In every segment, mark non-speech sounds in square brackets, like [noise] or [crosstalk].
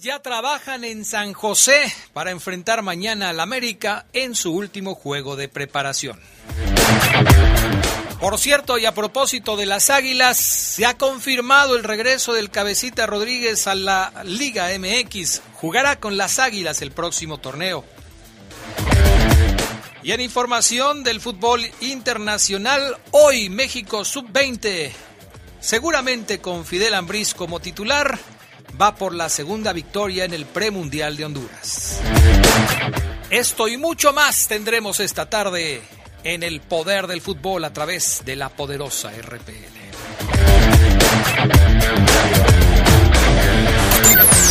Ya trabajan en San José para enfrentar mañana al América en su último juego de preparación. Por cierto, y a propósito de las Águilas, se ha confirmado el regreso del Cabecita Rodríguez a la Liga MX. Jugará con las Águilas el próximo torneo. Y en información del fútbol internacional, hoy México Sub-20, seguramente con Fidel Ambriz como titular, va por la segunda victoria en el premundial de Honduras. Esto y mucho más tendremos esta tarde en el poder del fútbol a través de la poderosa RPL.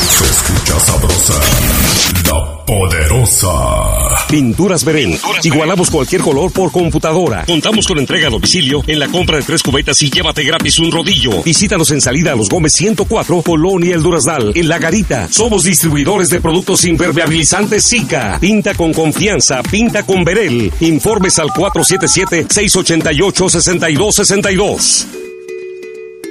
Se escucha sabrosa, la poderosa. Pinturas Verén. Igualamos cualquier color por computadora. Contamos con entrega a domicilio en la compra de tres cubetas y llévate gratis un rodillo. Visítanos en salida a los Gómez 104, Polonia El Duraznal, en La Garita. Somos distribuidores de productos impermeabilizantes Zika. Pinta con confianza, pinta con Verel. Informes al 477-688-6262.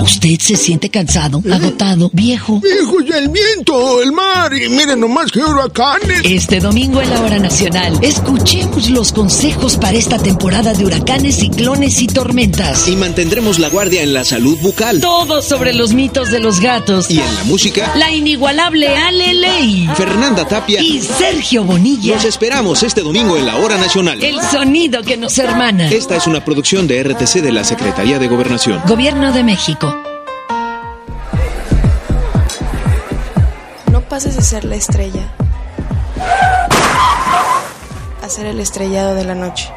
¿Usted se siente cansado, agotado, viejo? Viejo y el viento, el mar y miren nomás que huracanes. Este domingo en la hora nacional, escuchemos los consejos para esta temporada de huracanes, ciclones y tormentas. Y mantendremos la guardia en la salud bucal. Todo sobre los mitos de los gatos. Y en la música, la inigualable Ale Ley. Fernanda Tapia y Sergio Bonilla. Los esperamos este domingo en la hora nacional. El sonido que nos hermana. Esta es una producción de RTC de la Secretaría de Gobernación. Gobierno de México. Pases de ser la estrella a ser el estrellado de la noche.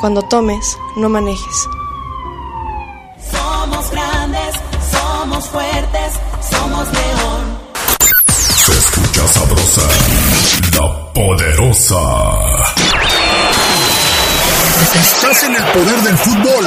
Cuando tomes, no manejes. Somos grandes, somos fuertes, somos león. Se escucha sabrosa, la poderosa. Estás en el poder del fútbol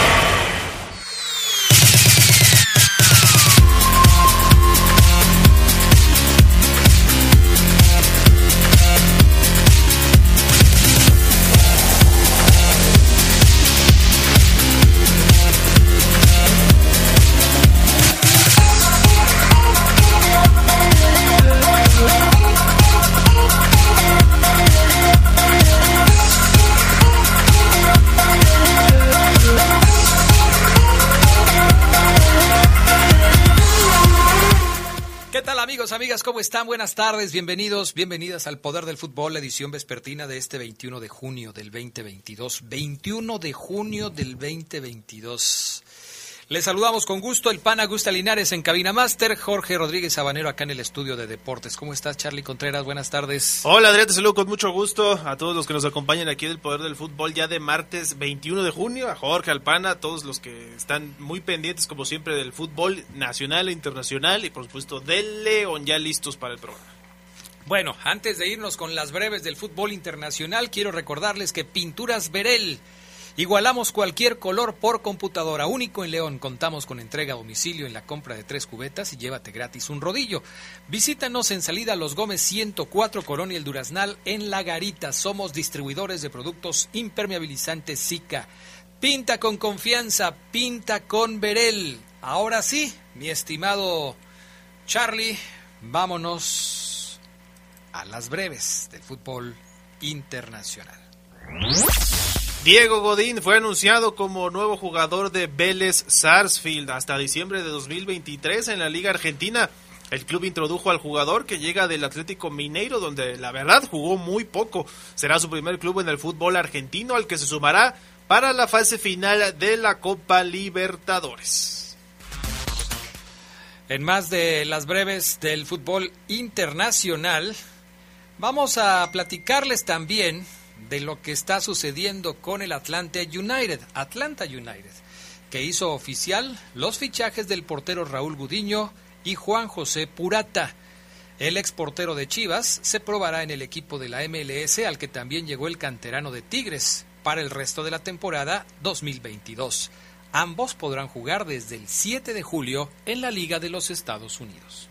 Amigas, ¿cómo están? Buenas tardes, bienvenidos, bienvenidas al Poder del Fútbol, la edición vespertina de este 21 de junio del 2022. 21 de junio del 2022. Les saludamos con gusto el pan Augusta Linares en Cabina Master, Jorge Rodríguez Sabanero acá en el estudio de deportes. ¿Cómo estás, Charlie Contreras? Buenas tardes. Hola, Adrián, te saludo con mucho gusto a todos los que nos acompañan aquí del Poder del Fútbol ya de martes 21 de junio, a Jorge, al pana, a todos los que están muy pendientes como siempre del fútbol nacional e internacional y por supuesto del León ya listos para el programa. Bueno, antes de irnos con las breves del fútbol internacional, quiero recordarles que Pinturas Verel Igualamos cualquier color por computadora único en León. Contamos con entrega a domicilio en la compra de tres cubetas y llévate gratis un rodillo. Visítanos en salida Los Gómez 104 Colonia El Duraznal en La Garita. Somos distribuidores de productos impermeabilizantes Zika. Pinta con confianza, pinta con Verel. Ahora sí, mi estimado Charlie, vámonos a las breves del fútbol internacional. Diego Godín fue anunciado como nuevo jugador de Vélez Sarsfield hasta diciembre de 2023 en la Liga Argentina. El club introdujo al jugador que llega del Atlético Mineiro, donde la verdad jugó muy poco. Será su primer club en el fútbol argentino, al que se sumará para la fase final de la Copa Libertadores. En más de las breves del fútbol internacional, vamos a platicarles también de lo que está sucediendo con el Atlanta United, Atlanta United, que hizo oficial los fichajes del portero Raúl Gudiño y Juan José Purata. El ex portero de Chivas se probará en el equipo de la MLS al que también llegó el canterano de Tigres para el resto de la temporada 2022. Ambos podrán jugar desde el 7 de julio en la Liga de los Estados Unidos.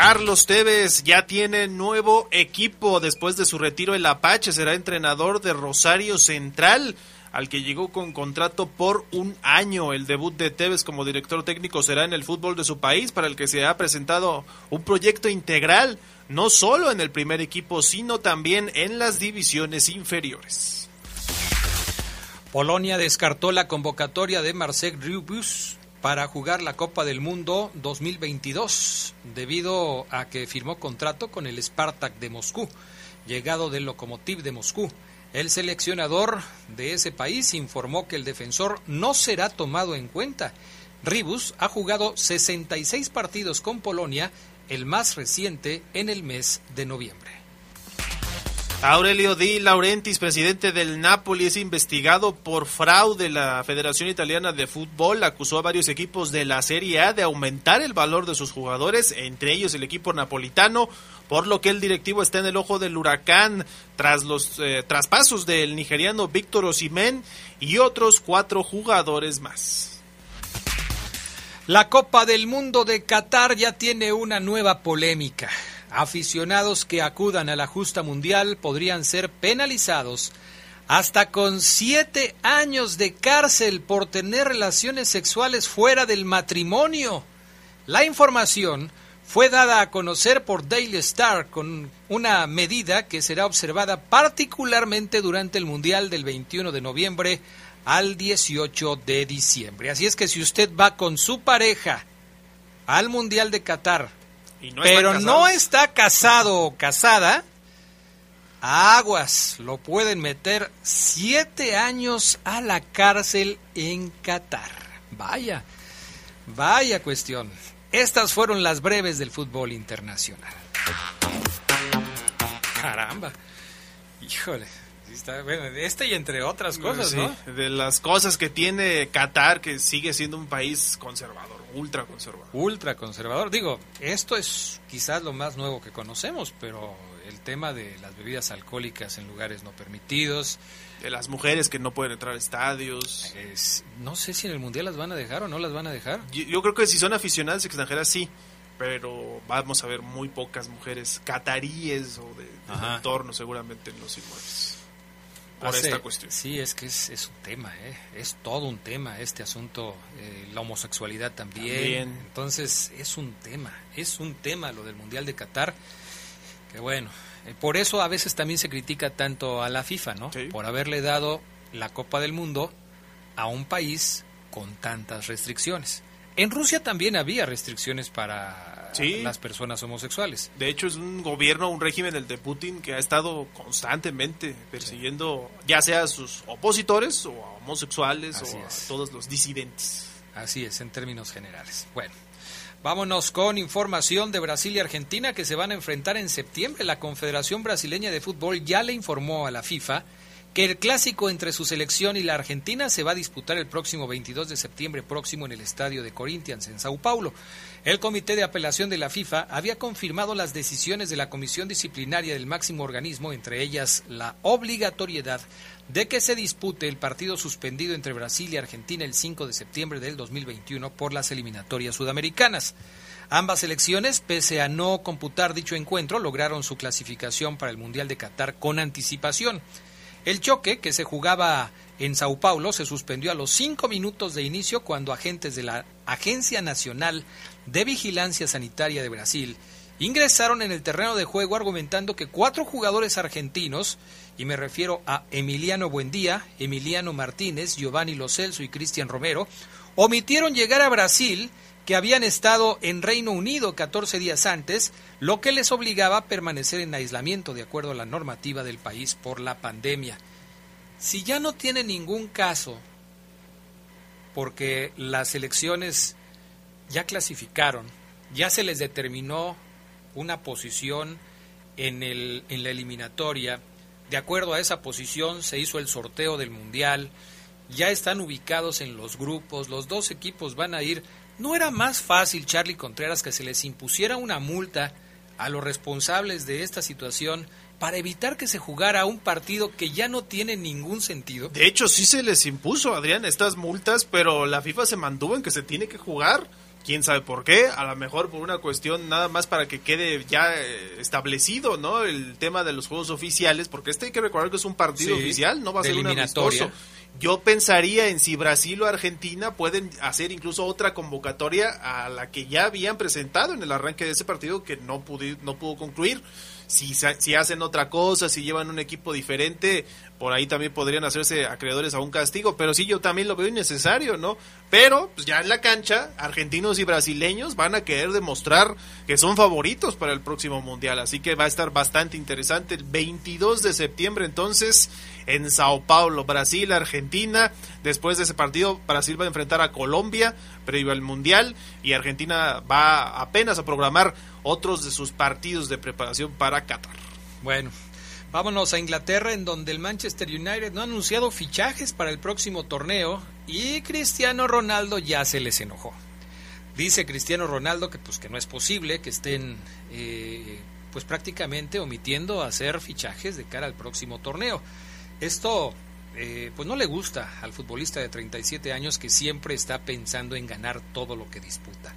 Carlos Tevez ya tiene nuevo equipo después de su retiro el Apache, será entrenador de Rosario Central al que llegó con contrato por un año. El debut de Tevez como director técnico será en el fútbol de su país, para el que se ha presentado un proyecto integral, no solo en el primer equipo, sino también en las divisiones inferiores. Polonia descartó la convocatoria de Marcel Rubus para jugar la Copa del Mundo 2022 debido a que firmó contrato con el Spartak de Moscú, llegado del Lokomotiv de Moscú. El seleccionador de ese país informó que el defensor no será tomado en cuenta. Ribus ha jugado 66 partidos con Polonia, el más reciente en el mes de noviembre. Aurelio Di Laurentiis, presidente del Napoli, es investigado por fraude. La Federación Italiana de Fútbol acusó a varios equipos de la Serie A de aumentar el valor de sus jugadores, entre ellos el equipo napolitano, por lo que el directivo está en el ojo del huracán tras los eh, traspasos del nigeriano Víctor Osimén y otros cuatro jugadores más. La Copa del Mundo de Qatar ya tiene una nueva polémica. Aficionados que acudan a la justa mundial podrían ser penalizados hasta con siete años de cárcel por tener relaciones sexuales fuera del matrimonio. La información fue dada a conocer por Daily Star con una medida que será observada particularmente durante el Mundial del 21 de noviembre al 18 de diciembre. Así es que si usted va con su pareja al Mundial de Qatar, no pero no está casado o casada, aguas, lo pueden meter siete años a la cárcel en Qatar. Vaya, vaya cuestión. Estas fueron las breves del fútbol internacional. Caramba, híjole. Está, bueno, este y entre otras cosas, sí, ¿no? De las cosas que tiene Qatar, que sigue siendo un país conservador, ultra conservador. Ultra conservador. Digo, esto es quizás lo más nuevo que conocemos, pero el tema de las bebidas alcohólicas en lugares no permitidos. De las mujeres que no pueden entrar a estadios. Es, no sé si en el Mundial las van a dejar o no las van a dejar. Yo, yo creo que si son aficionadas extranjeras, sí pero vamos a ver muy pocas mujeres cataríes o de, de entorno seguramente en los inmuebles por Hace, esta cuestión. Sí, es que es, es, un tema, ¿eh? es todo un tema este asunto, eh, la homosexualidad también. también. Entonces es un tema, es un tema lo del Mundial de Qatar, que bueno, eh, por eso a veces también se critica tanto a la FIFA, ¿no? Sí. Por haberle dado la Copa del Mundo a un país con tantas restricciones. En Rusia también había restricciones para sí. las personas homosexuales. De hecho, es un gobierno, un régimen, el de Putin, que ha estado constantemente persiguiendo sí. ya sea a sus opositores o a homosexuales Así o es. a todos los disidentes. Así es, en términos generales. Bueno, vámonos con información de Brasil y Argentina que se van a enfrentar en septiembre. La Confederación Brasileña de Fútbol ya le informó a la FIFA que el clásico entre su selección y la Argentina se va a disputar el próximo 22 de septiembre próximo en el estadio de Corinthians en Sao Paulo. El Comité de Apelación de la FIFA había confirmado las decisiones de la Comisión Disciplinaria del máximo organismo, entre ellas la obligatoriedad de que se dispute el partido suspendido entre Brasil y Argentina el 5 de septiembre del 2021 por las eliminatorias sudamericanas. Ambas selecciones, pese a no computar dicho encuentro, lograron su clasificación para el Mundial de Qatar con anticipación. El choque, que se jugaba en Sao Paulo, se suspendió a los cinco minutos de inicio cuando agentes de la Agencia Nacional de Vigilancia Sanitaria de Brasil ingresaron en el terreno de juego argumentando que cuatro jugadores argentinos, y me refiero a Emiliano Buendía, Emiliano Martínez, Giovanni Lo Celso y Cristian Romero, omitieron llegar a Brasil, que habían estado en Reino Unido 14 días antes, lo que les obligaba a permanecer en aislamiento de acuerdo a la normativa del país por la pandemia. Si ya no tiene ningún caso, porque las elecciones ya clasificaron, ya se les determinó una posición en, el, en la eliminatoria, de acuerdo a esa posición se hizo el sorteo del Mundial, ya están ubicados en los grupos, los dos equipos van a ir. ¿No era más fácil, Charlie Contreras, que se les impusiera una multa a los responsables de esta situación para evitar que se jugara un partido que ya no tiene ningún sentido? De hecho, sí se les impuso, Adrián, estas multas, pero la FIFA se mantuvo en que se tiene que jugar quién sabe por qué, a lo mejor por una cuestión nada más para que quede ya eh, establecido, ¿no? El tema de los juegos oficiales, porque este hay que recordar que es un partido Sí, oficial, no va a ser un amistoso. Yo pensaría en si Brasil o Argentina pueden hacer incluso otra convocatoria a la que ya habían presentado en el arranque de ese partido que no pudo, no pudo concluir. Si, si hacen otra cosa, si llevan un equipo diferente, por ahí también podrían hacerse acreedores a un castigo. Pero sí, yo también lo veo innecesario, ¿no? Pero pues ya en la cancha, argentinos y brasileños van a querer demostrar que son favoritos para el próximo mundial. Así que va a estar bastante interesante. El 22 de septiembre, entonces, en Sao Paulo, Brasil, Argentina. Después de ese partido, Brasil va a enfrentar a Colombia, previo al mundial. Y Argentina va apenas a programar otros de sus partidos de preparación para Qatar. Bueno, vámonos a Inglaterra, en donde el Manchester United no ha anunciado fichajes para el próximo torneo y Cristiano Ronaldo ya se les enojó. Dice Cristiano Ronaldo que pues que no es posible que estén eh, pues prácticamente omitiendo hacer fichajes de cara al próximo torneo. Esto eh, pues no le gusta al futbolista de 37 años que siempre está pensando en ganar todo lo que disputa.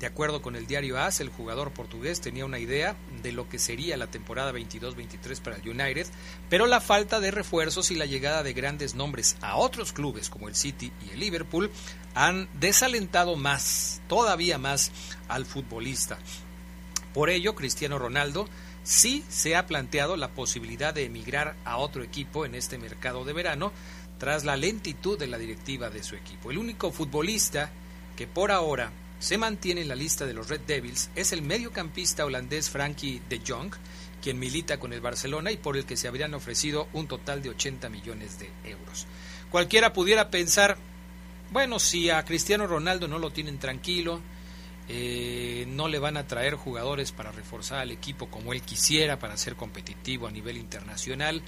De acuerdo con el diario AS, el jugador portugués tenía una idea de lo que sería la temporada 22-23 para el United, pero la falta de refuerzos y la llegada de grandes nombres a otros clubes como el City y el Liverpool han desalentado más, todavía más, al futbolista. Por ello, Cristiano Ronaldo sí se ha planteado la posibilidad de emigrar a otro equipo en este mercado de verano tras la lentitud de la directiva de su equipo. El único futbolista que por ahora se mantiene en la lista de los Red Devils es el mediocampista holandés Frankie de Jong, quien milita con el Barcelona y por el que se habrían ofrecido un total de 80 millones de euros. Cualquiera pudiera pensar, bueno, si a Cristiano Ronaldo no lo tienen tranquilo, eh, no le van a traer jugadores para reforzar al equipo como él quisiera para ser competitivo a nivel internacional,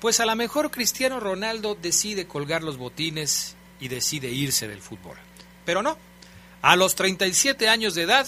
pues a lo mejor Cristiano Ronaldo decide colgar los botines y decide irse del fútbol. Pero no, a los 37 años de edad,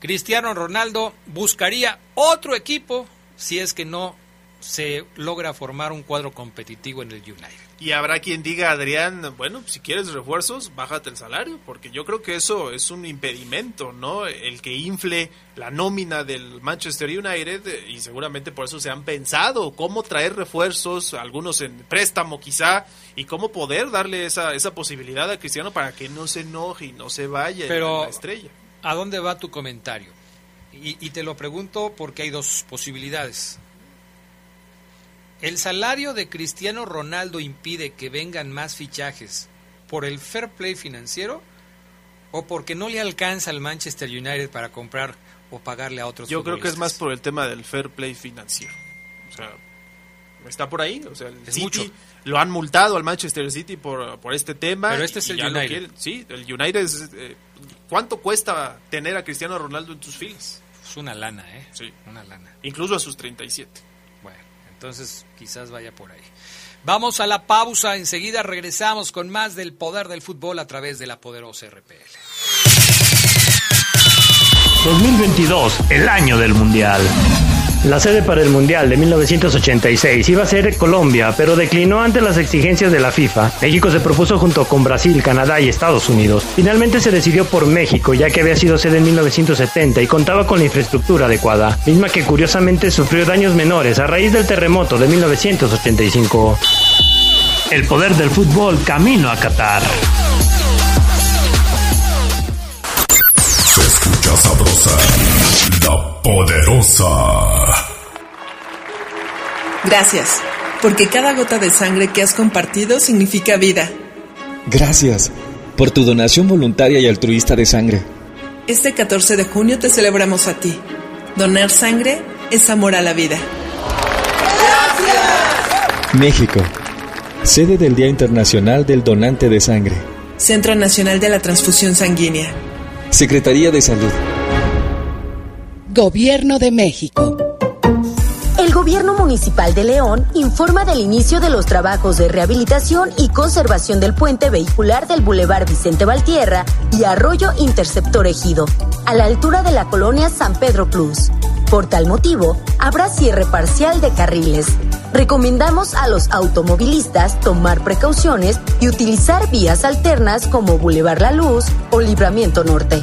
Cristiano Ronaldo buscaría otro equipo si es que no se logra formar un cuadro competitivo en el United. Y habrá quien diga, Adrián, bueno, si quieres refuerzos, bájate el salario, porque yo creo que eso es un impedimento, ¿no? El que infle la nómina del Manchester United eh, y seguramente por eso se han pensado cómo traer refuerzos, algunos en préstamo quizá, y cómo poder darle esa, esa posibilidad a Cristiano para que no se enoje y no se vaya Pero- la estrella. ¿A dónde va tu comentario? Y, y te lo pregunto porque hay dos posibilidades. ¿El salario de Cristiano Ronaldo impide que vengan más fichajes por el fair play financiero o porque no le alcanza al Manchester United para comprar o pagarle a otros Yo creo que es más por el tema del fair play financiero. O sea, está por ahí. O sea, el Es City mucho. lo han multado al Manchester City por, por este tema. Pero este es el United. Sí, el United es, eh, ¿Cuánto cuesta tener a Cristiano Ronaldo en tus filas? Es una lana, ¿eh? Sí. Una lana. Incluso a sus 37. Entonces quizás vaya por ahí. Vamos a la pausa, enseguida regresamos con más del poder del fútbol a través de la poderosa RPL. 2022, el año del Mundial. La sede para el Mundial de 1986 iba a ser Colombia, pero declinó ante las exigencias de la FIFA. México se propuso junto con Brasil, Canadá y Estados Unidos. Finalmente se decidió por México, ya que había sido sede en 1970 y contaba con la infraestructura adecuada, misma que curiosamente sufrió daños menores a raíz del terremoto de 1985. El poder del fútbol camino a Qatar. Sabrosa, la poderosa. poderosa. Gracias, porque cada gota de sangre que has compartido significa vida. Gracias por tu donación voluntaria y altruista de sangre. Este 14 de junio te celebramos a ti. Donar sangre es amor a la vida. Gracias. México, sede del Día Internacional del Donante de Sangre. Centro Nacional de la Transfusión Sanguínea. Secretaría de Salud. Gobierno de México. El Gobierno Municipal de León informa del inicio de los trabajos de rehabilitación y conservación del puente vehicular del Boulevard Vicente Valtierra y Arroyo Interceptor Ejido, a la altura de la colonia San Pedro Plus. Por tal motivo, habrá cierre parcial de carriles. Recomendamos a los automovilistas tomar precauciones y utilizar vías alternas como Boulevard La Luz o Libramiento Norte.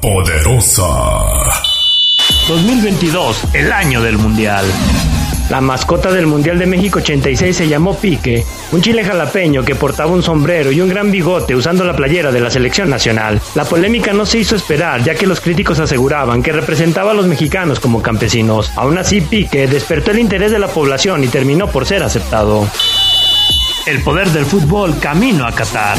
Poderosa. 2022, el año del Mundial. La mascota del Mundial de México 86 se llamó Pique, un chile jalapeño que portaba un sombrero y un gran bigote usando la playera de la selección nacional. La polémica no se hizo esperar, ya que los críticos aseguraban que representaba a los mexicanos como campesinos. Aún así, Pique despertó el interés de la población y terminó por ser aceptado. El poder del fútbol camino a Qatar.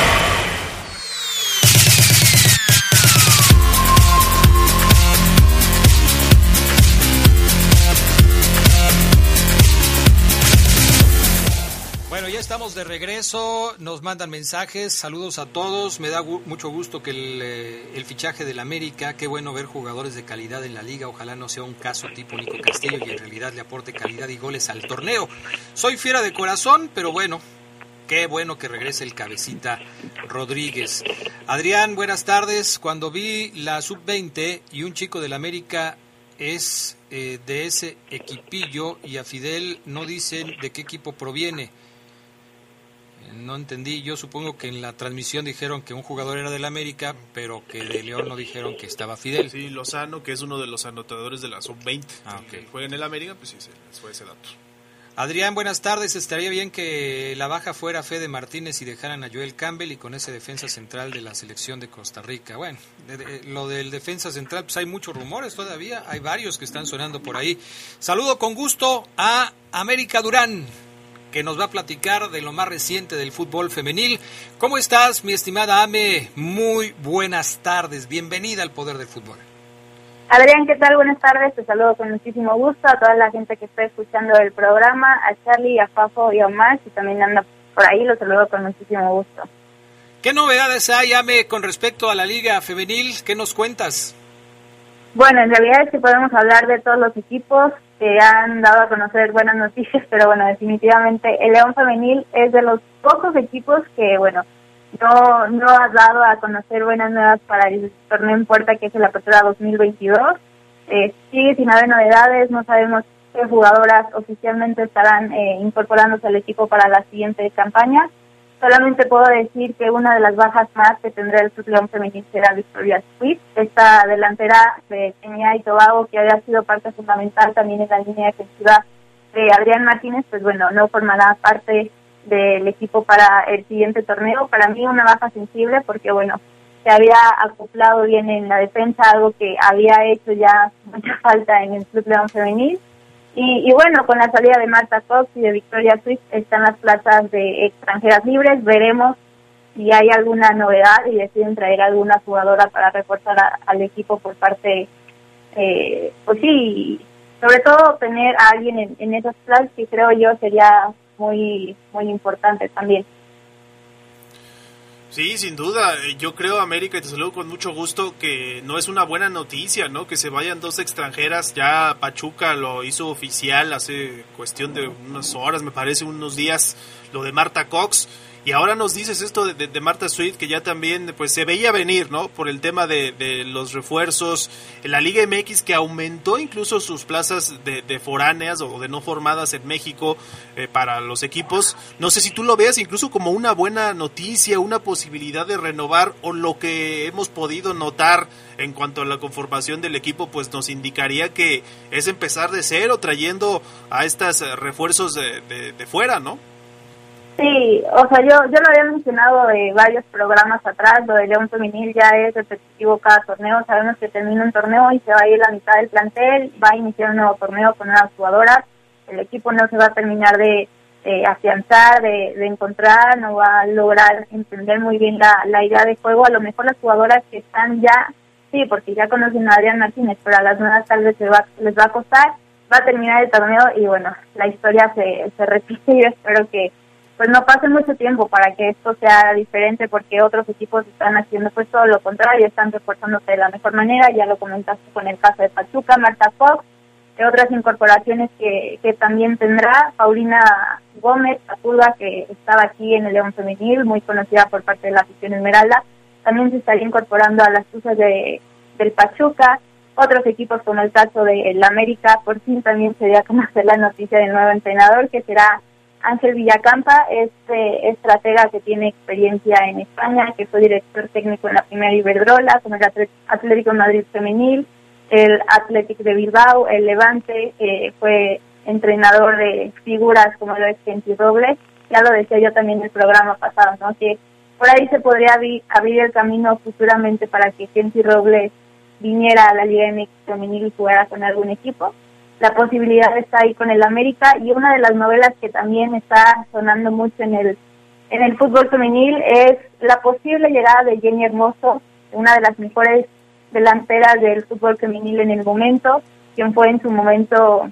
De regreso, nos mandan mensajes, saludos a todos, me da mucho gusto que el, eh, el, fichaje del América, qué bueno ver jugadores de calidad en la liga, ojalá no sea un caso tipo Nico Castillo y en realidad le aporte calidad y goles al torneo. Soy fiera de corazón, pero bueno, qué bueno que regrese el cabecita Rodríguez. Adrián, buenas tardes, cuando vi la sub-20 y un chico del América es eh, de ese equipillo y a Fidel no dicen de qué equipo proviene. No entendí, yo supongo que en la transmisión dijeron que un jugador era del América, pero que de León no dijeron que estaba Fidel. Sí, Lozano, que es uno de los anotadores de la sub-20. Ah, okay. Juega en el América, pues sí, se les fue ese dato. Adrián, buenas tardes. Estaría bien que la baja fuera Fede Martínez y dejaran a Joel Campbell y con ese defensa central de la selección de Costa Rica. Bueno, de, de, lo del defensa central, pues hay muchos rumores todavía, hay varios que están sonando por ahí. Saludo con gusto a América Durán que nos va a platicar de lo más reciente del fútbol femenil. ¿Cómo estás, mi estimada Ame? Muy buenas tardes. Bienvenida al Poder del Fútbol. Adrián, ¿qué tal? Buenas tardes. Te saludo con muchísimo gusto a toda la gente que está escuchando el programa, a Charlie, a Fafo y a Omar, si también anda por ahí, los saludo con muchísimo gusto. ¿Qué novedades hay, Ame, con respecto a la Liga Femenil? ¿Qué nos cuentas? Bueno, en realidad es que podemos hablar de todos los equipos que han dado a conocer buenas noticias, pero bueno, definitivamente el León Femenil es de los pocos equipos que, bueno, no, no ha dado a conocer buenas nuevas para el torneo en puerta que es la Apertura 2022. Eh, sigue sin haber novedades, no sabemos qué jugadoras oficialmente estarán eh, incorporándose al equipo para la siguiente campaña. Solamente puedo decir que una de las bajas más que tendrá el León Femenil será Victoria Swift, esta delantera de Kenia y Tobago que había sido parte fundamental también en la línea defensiva de Adrián Martínez, pues bueno, no formará parte del equipo para el siguiente torneo. Para mí una baja sensible porque bueno, se había acoplado bien en la defensa, algo que había hecho ya mucha falta en el Club León Femenil. Y, y, bueno, con la salida de Marta Cox y de Victoria Swift están las plazas de extranjeras libres. Veremos si hay alguna novedad y deciden traer alguna jugadora para reforzar al equipo por parte, eh, pues sí, sobre todo tener a alguien en, en esas plazas que creo yo sería muy, muy importante también. Sí, sin duda. Yo creo, América, y te saludo con mucho gusto, que no es una buena noticia, ¿no? Que se vayan dos extranjeras. Ya Pachuca lo hizo oficial hace cuestión de unas horas, me parece, unos días, lo de Marta Cox. Y ahora nos dices esto de, de, Marta Swift, que ya también pues se veía venir, ¿no? Por el tema de, de los refuerzos. La Liga MX que aumentó incluso sus plazas de, foráneas o de no formadas en México eh, para los equipos. No sé si tú lo veas incluso como una buena noticia, una posibilidad de renovar o lo que hemos podido notar en cuanto a la conformación del equipo, pues nos indicaría que es empezar de cero trayendo a estos refuerzos de, de fuera, ¿no? Sí, o sea, yo, yo lo había mencionado de varios programas atrás, lo de León Femenil ya es repetitivo cada torneo, sabemos que termina un torneo y se va a ir la mitad del plantel, va a iniciar un nuevo torneo con nuevas jugadoras, el equipo no se va a terminar de, afianzar, de, de, encontrar, no va a lograr entender muy bien la, la idea de juego, a lo mejor las jugadoras que están ya, sí, porque ya conocen a Adrián Martínez, pero a las nuevas tal vez les va, les va a costar, va a terminar el torneo y bueno, la historia se, se repite y [laughs] yo espero que pues no pase mucho tiempo para que esto sea diferente porque otros equipos están haciendo pues todo lo contrario, están reforzándose de la mejor manera, ya lo comentaste con el caso de Pachuca, Marta Fox, de otras incorporaciones que, que también tendrá, Paulina Gómez, Capulga, que estaba aquí en el León Femenil, muy conocida por parte de la afición Esmeralda, también se estaría incorporando a las cruces de, del Pachuca, otros equipos como el caso de la América, por fin también se dio a conocer la noticia del nuevo entrenador que será Ángel Villacampa, este estratega que tiene experiencia en España, que fue director técnico en la primera Iberdrola, como el Atlético Madrid Femenil, el Atlético de Bilbao, el Levante, que fue entrenador de figuras como lo es Kenty Robles, ya lo decía yo también en el programa pasado, ¿no? que por ahí se podría abrir, el camino futuramente para que Kenty Robles viniera a la Liga MX femenil y jugara con algún equipo la posibilidad está ahí con el América y una de las novelas que también está sonando mucho en el en el fútbol femenil es la posible llegada de Jenny Hermoso, una de las mejores delanteras del fútbol femenil en el momento, quien fue en su momento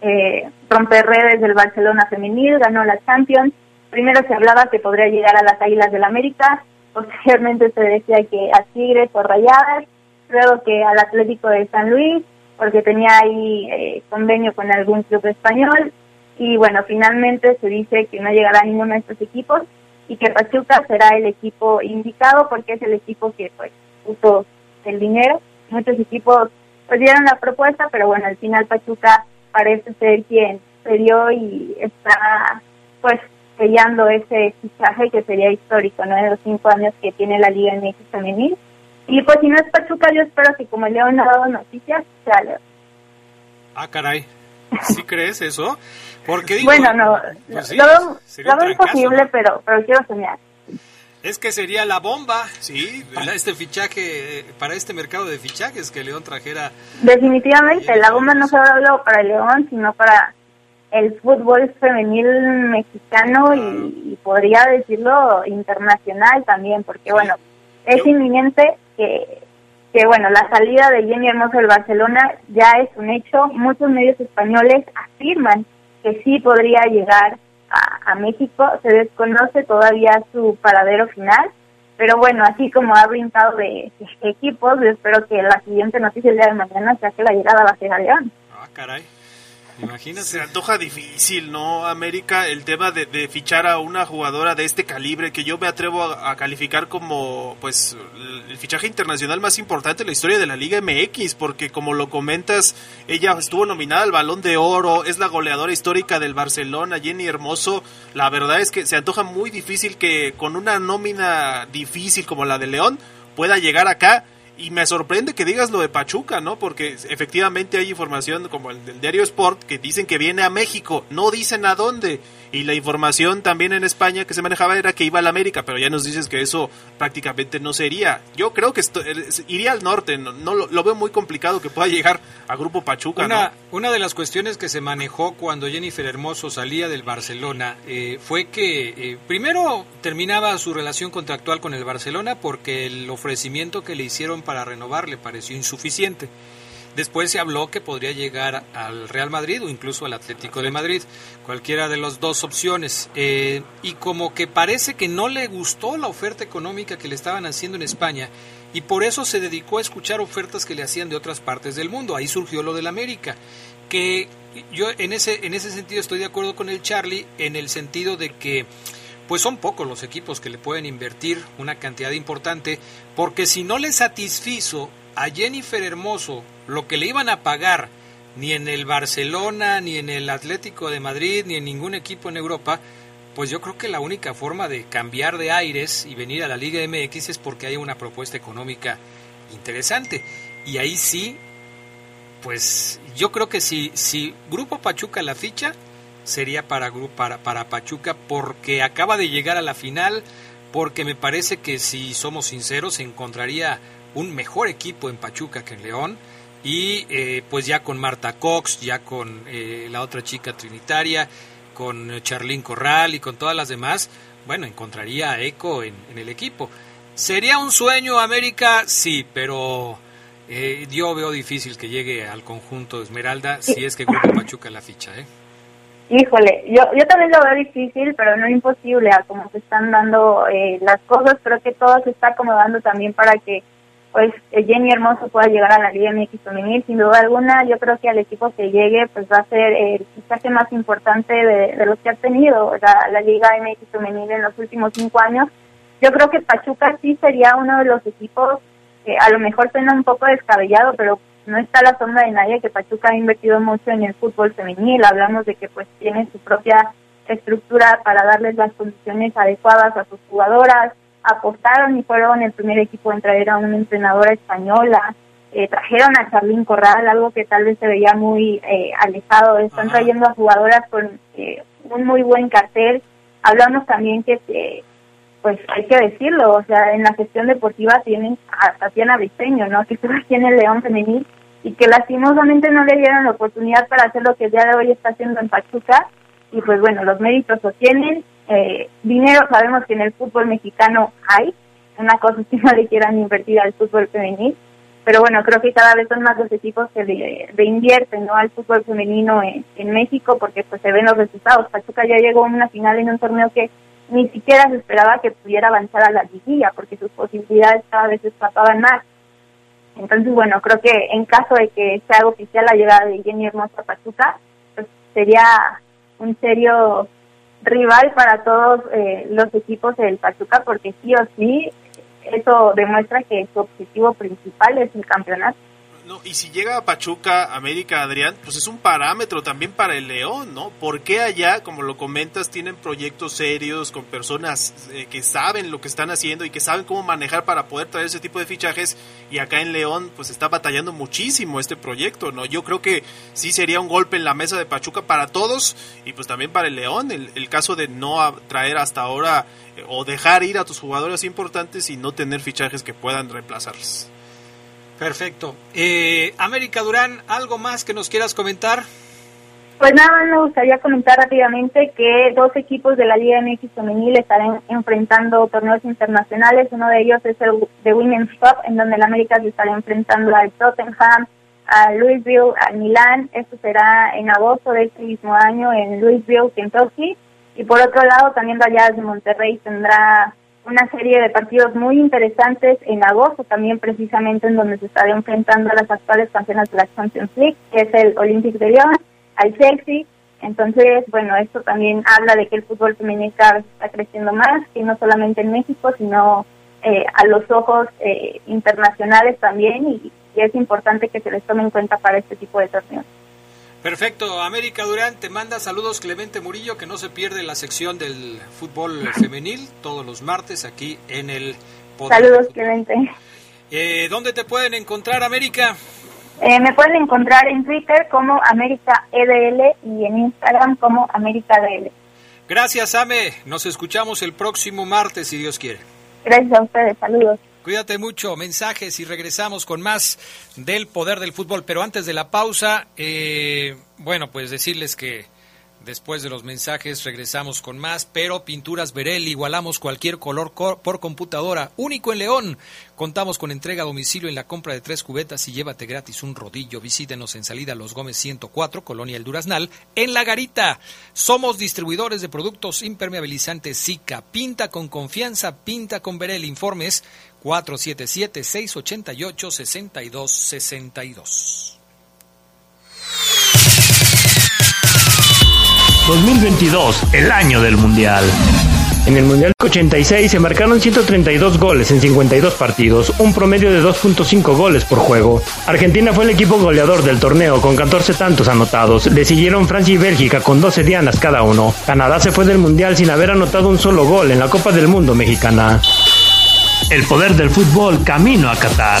eh, romper redes del Barcelona femenil, ganó la Champions. Primero se hablaba que podría llegar a las Águilas del América, [laughs] posteriormente se decía que a Tigres o Rayadas, luego que al Atlético de San Luis, porque tenía ahí eh, convenio con algún club español y bueno, finalmente se dice que no llegará a ninguno de estos equipos y que Pachuca será el equipo indicado porque es el equipo que pues puso el dinero. Muchos equipos pues dieron la propuesta, pero bueno, al final Pachuca parece ser quien se y está pues sellando ese fichaje que sería histórico, ¿no? De los cinco años que tiene la Liga MX femenil y pues si no es Pachuca, yo espero que como León ha dado noticias, sea León. Ah, caray. ¿Sí crees eso? Porque digo, bueno, no, pues lo, veo imposible, pero, pero quiero soñar. Es que sería la bomba, sí, este fichaje, para este mercado de fichajes que León trajera. Definitivamente, la bomba no solo para León, sino para el fútbol femenil mexicano y, podría decirlo internacional también, porque bueno, es inminente que, bueno, la salida de Jenny Hermoso del Barcelona ya es un hecho. Muchos medios españoles afirman que sí podría llegar a, México. Se desconoce todavía su paradero final. Pero bueno, así como ha brincado de, equipos, espero que la siguiente noticia el día de mañana sea que la llegada va a ser a León. Ah, caray. Imagínate. Se antoja difícil, ¿no, América? El tema de, fichar a una jugadora de este calibre que yo me atrevo a, calificar como, pues, el fichaje internacional más importante en la historia de la Liga MX, porque como lo comentas, ella estuvo nominada al Balón de Oro, es la goleadora histórica del Barcelona, Jenny Hermoso. La verdad es que se antoja muy difícil que con una nómina difícil como la de León pueda llegar acá y me sorprende que digas lo de Pachuca, ¿no? Porque efectivamente hay información como el del diario Sport que dicen que viene a México, no dicen a dónde. Y la información también en España que se manejaba era que iba a la América, pero ya nos dices que eso prácticamente no sería. Yo creo que esto, iría al norte, no, lo, veo muy complicado que pueda llegar a Grupo Pachuca. Una, una de las cuestiones que se manejó cuando Jennifer Hermoso salía del Barcelona eh, fue que eh, primero terminaba su relación contractual con el Barcelona porque el ofrecimiento que le hicieron para renovar le pareció insuficiente. Después se habló que podría llegar al Real Madrid o incluso al Atlético de Madrid, cualquiera de las dos opciones. Eh, y como que parece que no le gustó la oferta económica que le estaban haciendo en España y por eso se dedicó a escuchar ofertas que le hacían de otras partes del mundo. Ahí surgió lo del América, que yo en ese en ese sentido estoy de acuerdo con el Charlie en el sentido de que pues son pocos los equipos que le pueden invertir una cantidad importante, porque si no le satisfizo a Jennifer Hermoso lo que le iban a pagar ni en el Barcelona, ni en el Atlético de Madrid, ni en ningún equipo en Europa, pues yo creo que la única forma de cambiar de aires y venir a la Liga MX es porque hay una propuesta económica interesante. Y ahí sí, pues yo creo que si, si Grupo Pachuca la ficha, sería para, para, para Pachuca porque acaba de llegar a la final, porque me parece que si somos sinceros encontraría un mejor equipo en Pachuca que en León y eh, pues ya con Marta Cox, ya con eh, la otra chica trinitaria, con Charlín Corral y con todas las demás, bueno, encontraría eco en, el equipo. ¿Sería un sueño América? Sí, pero eh, yo veo difícil que llegue al conjunto de Esmeralda si es que Grupo Pachuca la ficha, ¿eh? Híjole, yo, yo también lo veo difícil, pero no imposible a como se están dando eh, las cosas. Creo que todo se está acomodando también para que pues eh, Jenny Hermoso pueda llegar a la Liga MX femenil. Sin duda alguna, yo creo que al equipo que llegue pues va a ser el fichaje más importante de, los que ha tenido la, la Liga MX femenil en los últimos cinco años. Yo creo que Pachuca sí sería uno de los equipos que a lo mejor suena un poco descabellado, pero no está la sombra de nadie que Pachuca ha invertido mucho en el fútbol femenil. Hablamos de que pues tiene su propia estructura para darles las condiciones adecuadas a sus jugadoras. Apostaron y fueron el primer equipo en traer a una entrenadora española. Eh, trajeron a Charlín Corral, algo que tal vez se veía muy eh, alejado. Están trayendo a jugadoras con eh, un muy buen cartel. Hablamos también que eh, pues hay que decirlo, o sea, en la gestión deportiva tienen a Tatiana Briceño, ¿no? Que estuvo aquí en el León Femenil y que lastimosamente no le dieron la oportunidad para hacer lo que el día de hoy está haciendo en Pachuca. Y pues bueno, los méritos lo tienen. Eh, dinero sabemos que en el fútbol mexicano hay. Una cosa es que no le quieran invertir al fútbol femenil. Pero bueno, creo que cada vez son más los equipos que le, invierten ¿no? al fútbol femenino en, México porque pues se ven los resultados. Pachuca ya llegó a una final en un torneo que ni siquiera se esperaba que pudiera avanzar a la liguilla porque sus posibilidades cada vez escapaban más. Entonces, bueno, creo que en caso de que sea oficial la llegada de Jenny Hermosa Pachuca, pues sería un serio rival para todos eh, los equipos del Pachuca porque sí o sí eso demuestra que su objetivo principal es el campeonato y si llega a Pachuca, América, Adrián, pues es un parámetro también para el León, ¿no? Porque allá, como lo comentas, tienen proyectos serios con personas eh, que saben lo que están haciendo y que saben cómo manejar para poder traer ese tipo de fichajes? Y acá en León, pues está batallando muchísimo este proyecto, ¿no? Yo creo que sí sería un golpe en la mesa de Pachuca para todos y pues también para el León, el, el caso de no traer hasta ahora eh, o dejar ir a tus jugadores importantes y no tener fichajes que puedan reemplazarlos. Perfecto. Eh, América Durán, ¿algo más que nos quieras comentar? Pues nada más me gustaría comentar rápidamente que dos equipos de la Liga MX femenil estarán enfrentando torneos internacionales. Uno de ellos es el de Women's Cup, en donde el América se estará enfrentando al Tottenham, a Louisville, al Milán. Esto será en agosto de este mismo año en Louisville, Kentucky. Y por otro lado, también Rayadas de Monterrey tendrá una serie de partidos muy interesantes en agosto, también precisamente en donde se estará enfrentando a las actuales campeonas de la Champions League, que es el Olympic de Lyon, al Chelsea. Entonces, bueno, esto también habla de que el fútbol femenino está creciendo más, y no solamente en México, sino eh, a los ojos eh, internacionales también, y es importante que se les tome en cuenta para este tipo de torneos. Perfecto, América Durán te manda saludos Clemente Murillo, que no se pierde la sección del fútbol femenil todos los martes aquí en el Saludos Clemente. Eh, ¿Dónde te pueden encontrar América? Eh, me pueden encontrar en Twitter como América EDL y en Instagram como América DL. Gracias, Ame. Nos escuchamos el próximo martes, si Dios quiere. Gracias a ustedes. Saludos. Cuídate mucho, mensajes y regresamos con más del poder del fútbol. Pero antes de la pausa, eh, bueno, pues decirles que Después de los mensajes regresamos con más, pero Pinturas Verel, igualamos cualquier color por computadora, único en León. Contamos con entrega a domicilio en la compra de tres cubetas y llévate gratis un rodillo. Visítenos en salida Los Gómez 104, Colonia El Duraznal, en La Garita. Somos distribuidores de productos impermeabilizantes Zika. Pinta con confianza, pinta con Verel. Informes 477-688-6262. 2022, el año del Mundial. En el Mundial 86 se marcaron 132 goles en 52 partidos, un promedio de 2.5 goles por juego. Argentina fue el equipo goleador del torneo con 14 tantos anotados. Le siguieron Francia y Bélgica con 12 dianas cada uno. Canadá se fue del Mundial sin haber anotado un solo gol en la Copa del Mundo mexicana. El poder del fútbol camino a Qatar.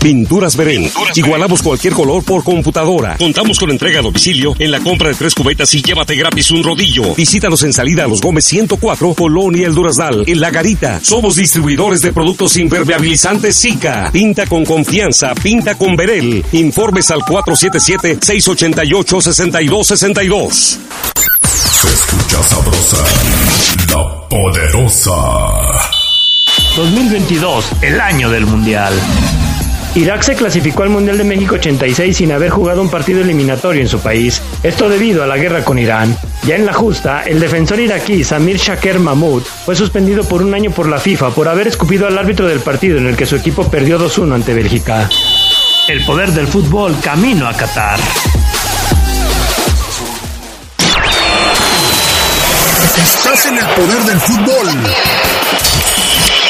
Pinturas Verel. Igualamos cualquier color por computadora. Contamos con entrega a domicilio en la compra de tres cubetas y llévate gratis un rodillo. Visítanos en salida a Los Gómez 104, Colonia El Durazdal, en La Garita. Somos distribuidores de productos impermeabilizantes Zika. Pinta con confianza, pinta con Verel. Informes al 477-688-6262. Se escucha sabrosa, la poderosa. 2022, el año del Mundial. Irak se clasificó al Mundial de México 86 sin haber jugado un partido eliminatorio en su país, esto debido a la guerra con Irán. Ya en la justa, el defensor iraquí Samir Shaker Mahmoud fue suspendido por un año por la FIFA por haber escupido al árbitro del partido en el que su equipo perdió 2-1 ante Bélgica. El poder del fútbol camino a Qatar. Estás en el poder del fútbol.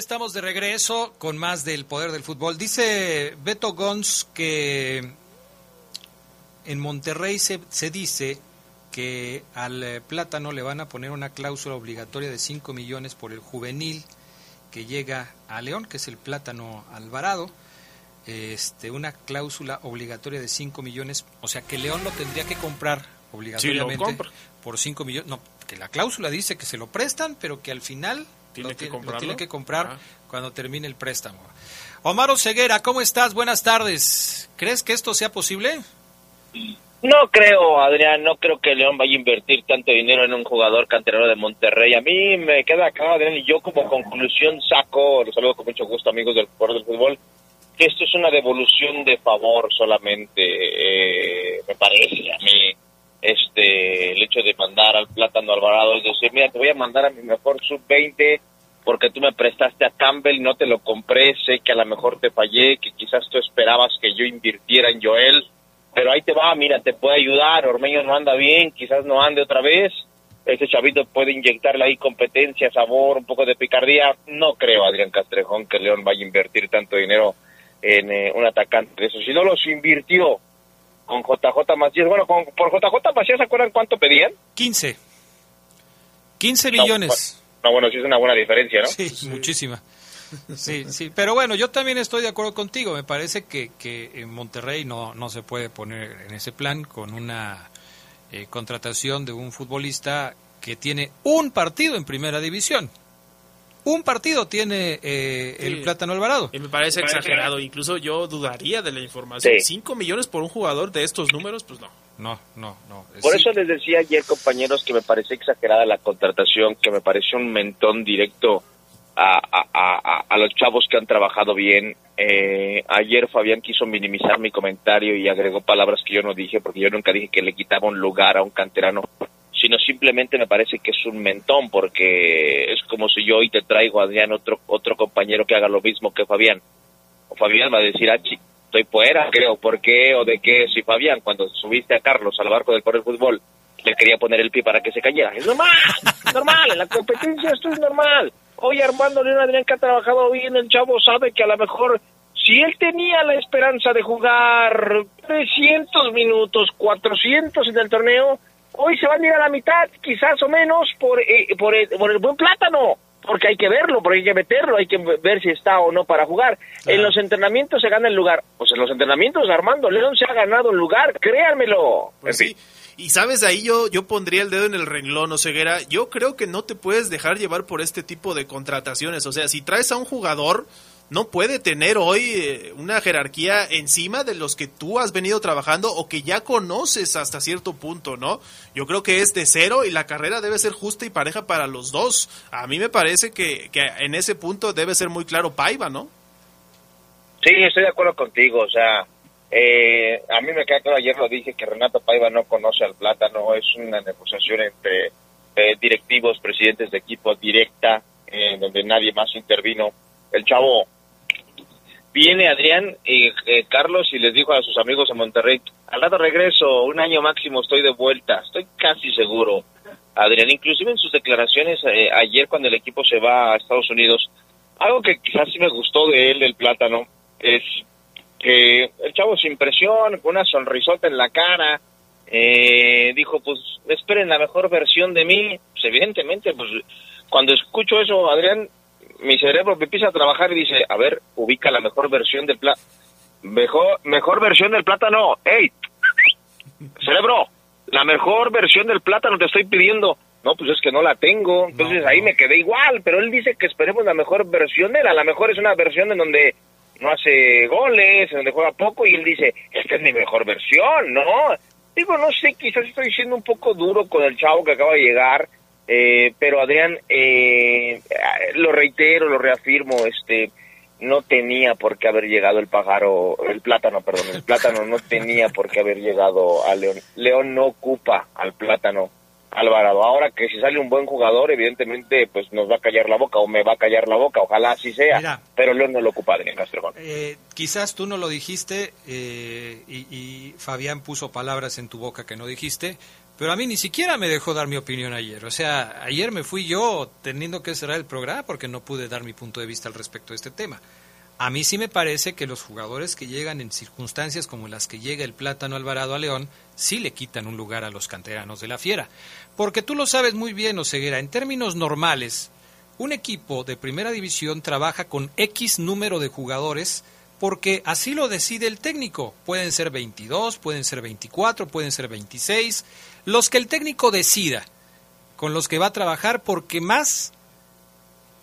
Estamos de regreso con más del poder del fútbol. Dice Beto Gons que en Monterrey se, se dice que al eh, plátano le van a poner una cláusula obligatoria de 5 millones por el juvenil que llega a León, que es el plátano Alvarado. Este, una cláusula obligatoria de 5 millones, o sea que León lo tendría que comprar obligatoriamente por 5 millones. No, que la cláusula dice que se lo prestan, pero que al final Tiene lo, que tiene- lo comprarlo. tiene que comprar Ah. cuando termine el préstamo. Omar Ceguera, ¿cómo estás? Buenas tardes. ¿Crees que esto sea posible? No creo, Adrián, no creo que León vaya a invertir tanto dinero en un jugador canterano de Monterrey. A mí me queda claro, Adrián, y yo como conclusión saco, los saludo con mucho gusto, amigos del Foro del Fútbol, que esto es una devolución de favor solamente, eh, me parece a mí, este, el hecho de mandar al Plátano Alvarado, es decir, mira, te voy a mandar a mi mejor sub-20 porque tú me prestaste a Campbell no te lo compré, sé que a lo mejor te fallé, que quizás tú esperabas que yo invirtiera en Joel, pero ahí te va, mira, te puede ayudar, Ormeño no anda bien, quizás no ande otra vez, ese chavito puede inyectarle ahí competencia, sabor, un poco de picardía. No creo, Adrián Castrejón, que León vaya a invertir tanto dinero en eh, un atacante de eso. Si no los invirtió con JJ Macías, bueno, con, por JJ Macías, ¿se acuerdan cuánto pedían? 15. 15 millones. No, bueno, sí es una buena diferencia, ¿no? Sí, muchísima. [laughs] Sí, sí, pero bueno, yo también estoy de acuerdo contigo. Me parece que, que en Monterrey no, no se puede poner en ese plan con una eh, contratación de un futbolista que tiene un partido en primera división. Un partido tiene eh, el Plátano Alvarado. Y me parece exagerado. Incluso yo dudaría de la información. Sí. ¿Cinco millones por un jugador de estos números? Pues no. No, no, no. Por eso les decía ayer, compañeros, que me parece exagerada la contratación, que me parece un mentón directo a, a, a, a los chavos que han trabajado bien. Eh, ayer Fabián quiso minimizar mi comentario y agregó palabras que yo no dije, porque yo nunca dije que le quitaba un lugar a un canterano, sino simplemente me parece que es un mentón, porque es como si yo hoy te traigo a Adrián otro, otro compañero que haga lo mismo que Fabián. O Fabián va a decir, ah, estoy fuera, creo, ¿por qué o de qué? Si Fabián, cuando subiste a Carlos al barco del Correo Fútbol, le quería poner el pie para que se cayera. Es normal, normal, en la competencia esto es normal. Hoy Armando León Adrián que ha trabajado bien, el chavo sabe que a lo mejor si él tenía la esperanza de jugar 300 minutos, 400 en el torneo, hoy se van a ir a la mitad, quizás o menos, por, eh, por, el, por el buen plátano. Porque hay que verlo, porque hay que meterlo, hay que ver si está o no para jugar. En los entrenamientos se gana el lugar. Pues en los entrenamientos Armando León se ha ganado un lugar, créanmelo. Pues sí. Y sabes, ahí yo, yo pondría el dedo en el renglón, Oseguera. Yo creo que no te puedes dejar llevar por este tipo de contrataciones. O sea, si traes a un jugador, no puede tener hoy eh, una jerarquía encima de los que tú has venido trabajando o que ya conoces hasta cierto punto, ¿no? Yo creo que es de cero y la carrera debe ser justa y pareja para los dos. A mí me parece que, que en ese punto debe ser muy claro Paiva, ¿no? Sí, estoy de acuerdo contigo, o sea, eh, a mí me queda claro, ayer lo dije, que Renato Paiva no conoce al plátano, es una negociación entre eh, directivos, presidentes de equipo directa, eh, donde nadie más intervino. El chavo viene Adrián y eh, Carlos y les dijo a sus amigos en Monterrey, al rato regreso, un año máximo estoy de vuelta, estoy casi seguro. Adrián, inclusive en sus declaraciones eh, ayer cuando el equipo se va a Estados Unidos, algo que quizás sí me gustó de él, del plátano, es que el chavo sin presión, con una sonrisota en la cara, eh, dijo, pues esperen la mejor versión de mí. Pues evidentemente, pues cuando escucho eso, Adrián, mi cerebro empieza a trabajar y dice, a ver, ubica la mejor versión del plátano. Mejor, mejor versión del plátano. ¡Ey! Cerebro, la mejor versión del plátano te estoy pidiendo. No, pues es que no la tengo. Entonces ahí me quedé igual, pero él dice que esperemos la mejor versión de él. A lo mejor es una versión en donde no hace goles, en donde juega poco y él dice, esta es mi mejor versión, ¿no? Digo, no sé, quizás estoy siendo un poco duro con el chavo que acaba de llegar, eh, pero Adrián, eh, lo reitero, lo reafirmo, este, no tenía por qué haber llegado el pájaro, el plátano, perdón, el plátano no tenía por qué haber llegado a León. León no ocupa al plátano Alvarado. Ahora que si sale un buen jugador, evidentemente, pues nos va a callar la boca o me va a callar la boca, ojalá así sea. Mira. pero León no lo ocupa, Adrián Castrejón. Eh, quizás tú no lo dijiste eh, y, y Fabián puso palabras en tu boca que no dijiste, pero a mí ni siquiera me dejó dar mi opinión ayer. O sea, ayer me fui yo teniendo que cerrar el programa porque no pude dar mi punto de vista al respecto de este tema. A mí sí me parece que los jugadores que llegan en circunstancias como las que llega el Plátano Alvarado a León, sí le quitan un lugar a los canteranos de la Fiera. Porque tú lo sabes muy bien, Oseguera, en términos normales, un equipo de primera división trabaja con X número de jugadores porque así lo decide el técnico. Pueden ser 22, pueden ser 24, pueden ser 26, los que el técnico decida, con los que va a trabajar porque más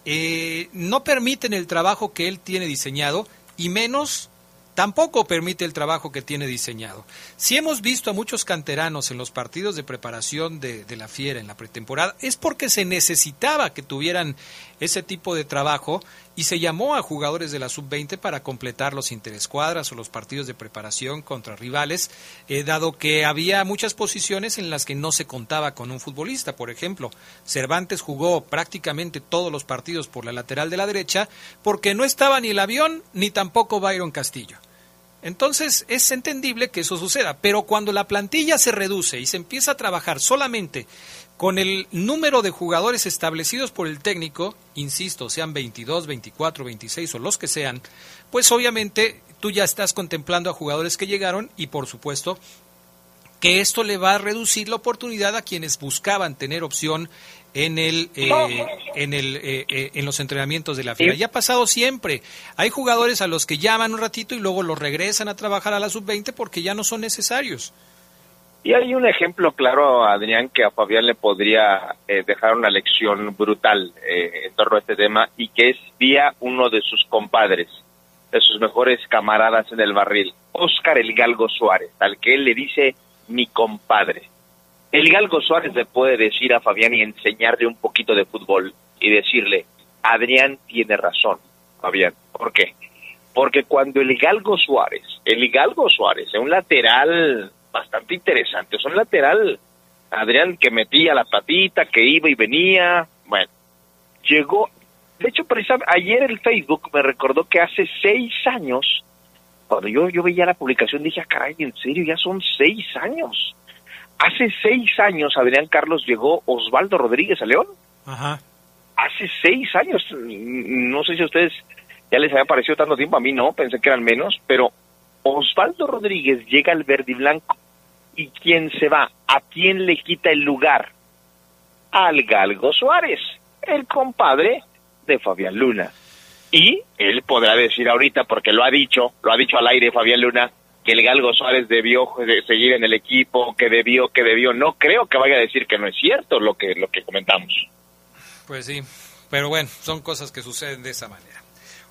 eh, no permiten el trabajo que él tiene diseñado y menos tampoco permite el trabajo que tiene diseñado. Si hemos visto a muchos canteranos en los partidos de preparación de, de, la Fiera en la pretemporada, es porque se necesitaba que tuvieran ese tipo de trabajo y se llamó a jugadores de la sub-20 para completar los interescuadras o los partidos de preparación contra rivales, eh, dado que había muchas posiciones en las que no se contaba con un futbolista. Por ejemplo, Cervantes jugó prácticamente todos los partidos por la lateral de la derecha porque no estaba ni el avión ni tampoco Byron Castillo. Entonces es entendible que eso suceda, pero cuando la plantilla se reduce y se empieza a trabajar solamente con el número de jugadores establecidos por el técnico, insisto, sean 22, 24, 26 o los que sean, pues obviamente tú ya estás contemplando a jugadores que llegaron y por supuesto que esto le va a reducir la oportunidad a quienes buscaban tener opción en el eh, en el eh, eh, en los entrenamientos de la FIA. Ya ha pasado siempre. Hay jugadores a los que llaman un ratito y luego los regresan a trabajar a la sub-20 porque ya no son necesarios. Y hay un ejemplo claro, Adrián, que a Fabián le podría eh, dejar una lección brutal eh, en torno a este tema y que es vía uno de sus compadres, de sus mejores camaradas en el barril, Oscar El Galgo Suárez, al que él le dice mi compadre. El Galgo Suárez le puede decir a Fabián y enseñarle un poquito de fútbol y decirle, Adrián tiene razón, Fabián. ¿Por qué? Porque cuando el Galgo Suárez, el Galgo Suárez, un lateral bastante interesante. Son lateral, Adrián, que metía la patita, que iba y venía. Bueno, llegó. De hecho, precisamente ayer el Facebook me recordó que hace seis años, cuando yo, yo veía la publicación, dije, ah, caray, en serio, ya son seis años. Hace seis años, Adrián Carlos, llegó Osvaldo Rodríguez a León. Ajá. Hace seis años. No sé si a ustedes ya les había parecido tanto tiempo, a mí no, pensé que eran menos, pero Osvaldo Rodríguez llega al verde y blanco. ¿Y quién se va? ¿A quién le quita el lugar? Al Galgo Suárez, el compadre de Fabián Luna. Y él podrá decir ahorita, porque lo ha dicho, lo ha dicho al aire Fabián Luna, que el Galgo Suárez debió seguir en el equipo, que debió, que debió. No creo que vaya a decir que no es cierto lo que, lo que comentamos. Pues sí, pero bueno, son cosas que suceden de esa manera.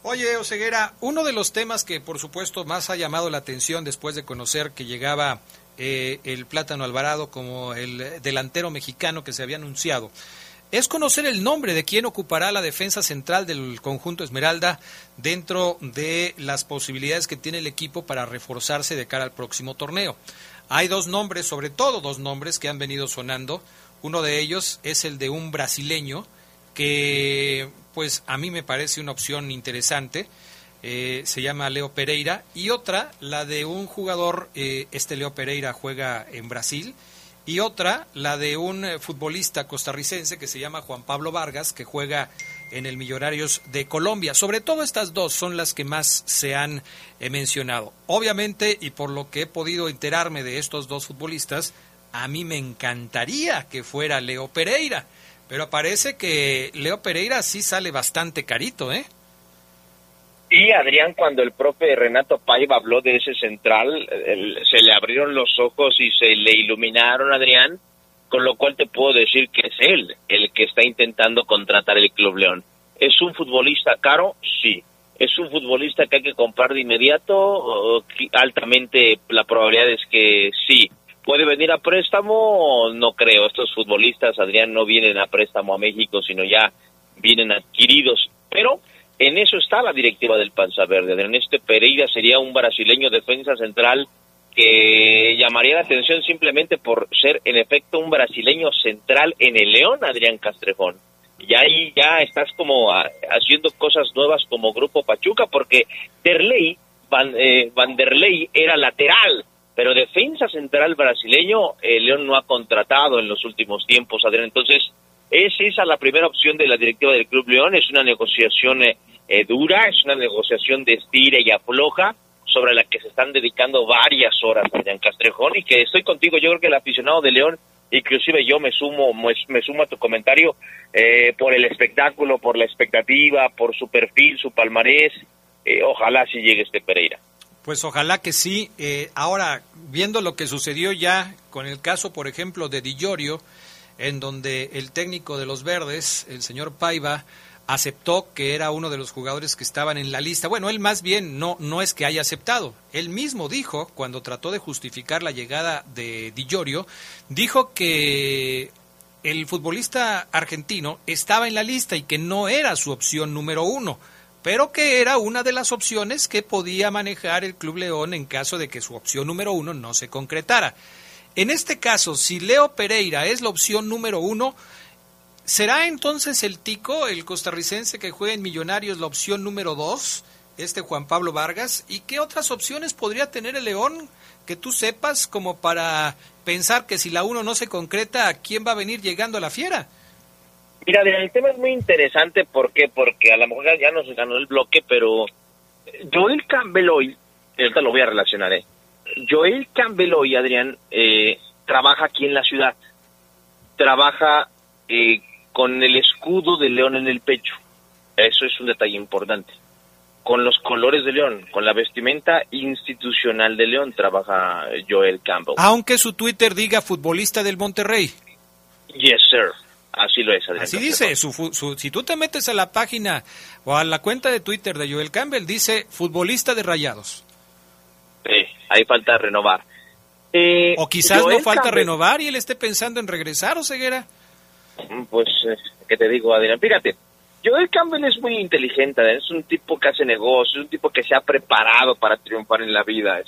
Oye, Oseguera, uno de los temas que por supuesto más ha llamado la atención después de conocer que llegaba eh, el Plátano Alvarado como el delantero mexicano que se había anunciado, es conocer el nombre de quien ocupará la defensa central del conjunto Esmeralda dentro de las posibilidades que tiene el equipo para reforzarse de cara al próximo torneo. Hay dos nombres, sobre todo dos nombres que han venido sonando. Uno de ellos es el de un brasileño que pues a mí me parece una opción interesante. Eh, se llama Leo Pereira y otra, la de un jugador, eh, este Leo Pereira juega en Brasil, y otra, la de un eh, futbolista costarricense que se llama Juan Pablo Vargas, que juega en el Millonarios de Colombia. Sobre todo estas dos son las que más se han mencionado. Obviamente, y por lo que he podido enterarme de estos dos futbolistas, a mí me encantaría que fuera Leo Pereira pero parece que Leo Pereira sí sale bastante carito, ¿eh? Y Adrián, cuando el profe Renato Paiva habló de ese central, se le abrieron los ojos y se le iluminaron, Adrián, con lo cual te puedo decir que es él el que está intentando contratar el Club León. ¿Es un futbolista caro? Sí. ¿Es un futbolista que hay que comprar de inmediato? Altamente la probabilidad es que sí. ¿Puede venir a préstamo? No creo. Estos futbolistas, Adrián, no vienen a préstamo a México, sino ya vienen adquiridos. Pero en eso está la directiva del Panza Verde. Adrián, este Pereira sería un brasileño defensa central que llamaría la atención simplemente por ser, en efecto, un brasileño central en el León, Adrián Castrejón. Y ahí ya estás como haciendo cosas nuevas como Grupo Pachuca, porque Derley, Van, eh, Vanderlei era lateral pero defensa central brasileño, eh, León no ha contratado en los últimos tiempos, Adrián. Entonces, es esa la primera opción de la directiva del Club León, es una negociación eh, eh, dura, es una negociación de estira y afloja, sobre la que se están dedicando varias horas, Adrián Castrejón, y que estoy contigo, yo creo que el aficionado de León, inclusive yo me sumo, me, sumo a tu comentario, por el espectáculo, por la expectativa, por su perfil, su palmarés, ojalá si llegue este Pereira. Pues ojalá que sí. Eh, ahora, viendo lo que sucedió ya con el caso, por ejemplo, de Di en donde el técnico de los Verdes, el señor Paiva, aceptó que era uno de los jugadores que estaban en la lista. Bueno, él más bien no, no es que haya aceptado. Él mismo dijo, cuando trató de justificar la llegada de Di dijo que el futbolista argentino estaba en la lista y que no era su opción número uno pero que era una de las opciones que podía manejar el Club León en caso de que su opción número uno no se concretara. En este caso, si Leo Pereira es la opción número uno, ¿será entonces el Tico, el costarricense que juega en Millonarios, la opción número dos? este Juan Pablo Vargas. ¿Y qué otras opciones podría tener el León que tú sepas como para pensar que si la uno no se concreta, ¿quién va a venir llegando a la fiera? Mira, el tema es muy interesante, ¿por qué? Porque a lo mejor ya nos ganó el bloque, pero Joel Campbell hoy, ahorita lo voy a relacionar, ¿eh? Joel Campbell hoy, Adrián, eh, trabaja aquí en la ciudad, trabaja eh, con el escudo de León en el pecho, eso es un detalle importante. Con los colores de León, con la vestimenta institucional de León, trabaja Joel Campbell. Aunque su Twitter diga futbolista del Monterrey. Yes, sir. Así lo es, Adrián. Así dice, su, su, si tú te metes a la página o a la cuenta de Twitter de Joel Campbell, dice futbolista de Rayados. Ahí falta renovar. Eh, o quizás no falta Campbell- renovar y él esté pensando en regresar o ceguera. Pues, eh, ¿qué te digo, Adrián? Fíjate, Joel Campbell es muy inteligente, Adrián. es un tipo que hace negocios, es un tipo que se ha preparado para triunfar en la vida, es,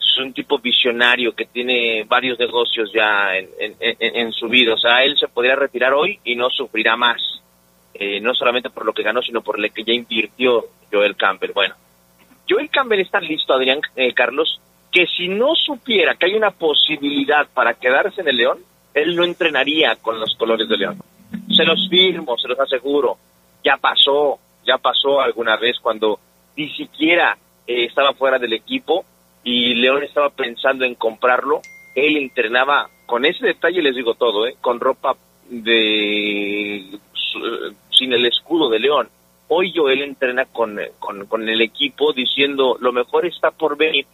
es un tipo visionario que tiene varios negocios ya en, en- en- en su vida. O sea, él se podría retirar hoy y no sufrirá más, Eh, no solamente por lo que ganó, sino por lo que ya invirtió Joel Campbell. Bueno, Joel Campbell está listo, Adrián eh, Carlos, que si no supiera que hay una posibilidad para quedarse en el León, él no entrenaría con los colores de León. Se los firmo, se los aseguro. Ya pasó, ya pasó alguna vez cuando ni siquiera eh, estaba fuera del equipo y León estaba pensando en comprarlo. Él entrenaba, con ese detalle les digo todo, ¿eh? con ropa de sin el escudo de León. Hoy Joel entrena con, con el equipo diciendo lo mejor está por venir,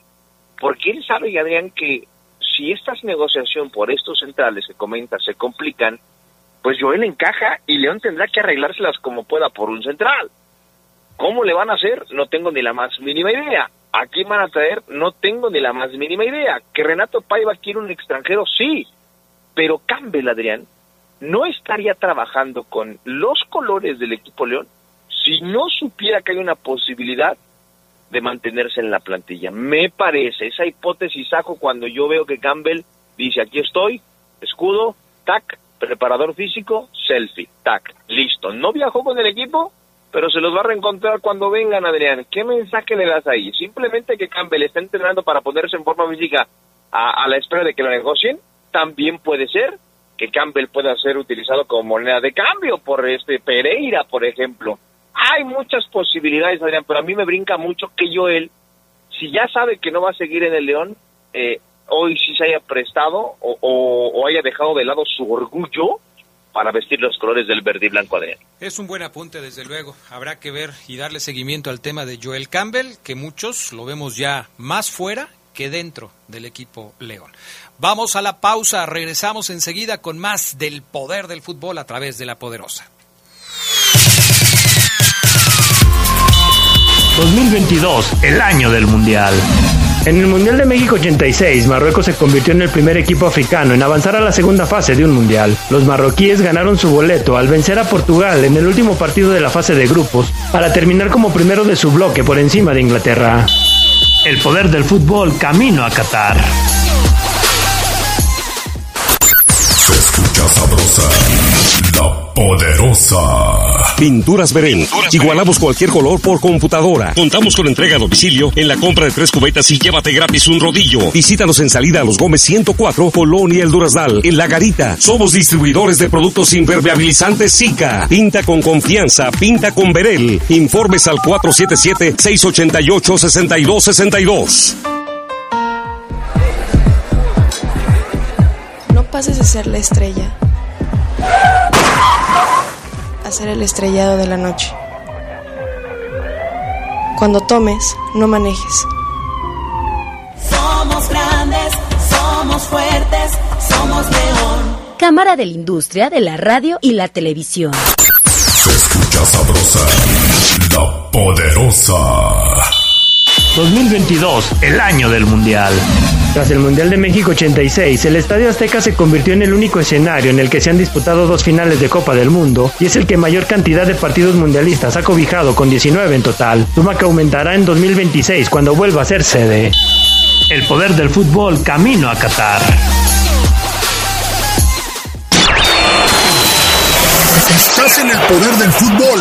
porque él sabe, Adrián, que si estas negociaciones por estos centrales que comenta se complican, pues Joel encaja y León tendrá que arreglárselas como pueda por un central. ¿Cómo le van a hacer? No tengo ni la más mínima idea. ¿A quién van a traer? No tengo ni la más mínima idea. ¿Que Renato Paiva quiere un extranjero? Sí. Pero Campbell, Adrián, no estaría trabajando con los colores del equipo León si no supiera que hay una posibilidad de mantenerse en la plantilla. Me parece, esa hipótesis saco cuando yo veo que Campbell dice, aquí estoy, escudo, tac, preparador físico, selfie, tac, listo. No viajó con el equipo, pero se los va a reencontrar cuando vengan, Adrián. ¿Qué mensaje le das ahí? Simplemente que Campbell está entrenando para ponerse en forma física a, a la espera de que lo negocien. También puede ser que Campbell pueda ser utilizado como moneda de cambio por este Pereira, por ejemplo. Hay muchas posibilidades, Adrián, pero a mí me brinca mucho que Joel, si ya sabe que no va a seguir en el León, eh, hoy sí se haya prestado o, o- haya dejado de lado su orgullo para vestir los colores del verde y blanco, Adrián. Es un buen apunte, desde luego. Habrá que ver y darle seguimiento al tema de Joel Campbell, que muchos lo vemos ya más fuera que dentro del equipo León. Vamos a la pausa, regresamos enseguida con más del poder del fútbol a través de la poderosa. 2022, el año del Mundial. En el Mundial de México 86, Marruecos se convirtió en el primer equipo africano en avanzar a la segunda fase de un Mundial. Los marroquíes ganaron su boleto al vencer a Portugal en el último partido de la fase de grupos para terminar como primero de su bloque por encima de Inglaterra. El poder del fútbol camino a Qatar. Se escucha sabrosa, la poderosa. Pinturas Verén. Igualamos cualquier color por computadora. Contamos con entrega a domicilio en la compra de tres cubetas y llévate gratis un rodillo. Visítanos en salida a los Gómez 104, Colonia El Durazdal, en La Garita. Somos distribuidores de productos impermeabilizantes Zika. Pinta con confianza, pinta con Verel. Informes al 477-688-6262. No pases de ser la estrella a ser el estrellado de la noche. Cuando tomes, no manejes. Somos grandes, somos fuertes, somos león. Cámara de la Industria de la Radio y la Televisión. Se escucha sabrosa, la poderosa. 2022, el año del Mundial. Tras el Mundial de México 86, el Estadio Azteca se convirtió en el único escenario en el que se han disputado dos finales de Copa del Mundo y es el que mayor cantidad de partidos mundialistas ha cobijado con 19 en total, suma que aumentará en 2026 cuando vuelva a ser sede. El poder del fútbol camino a Qatar. Estás en el poder del fútbol.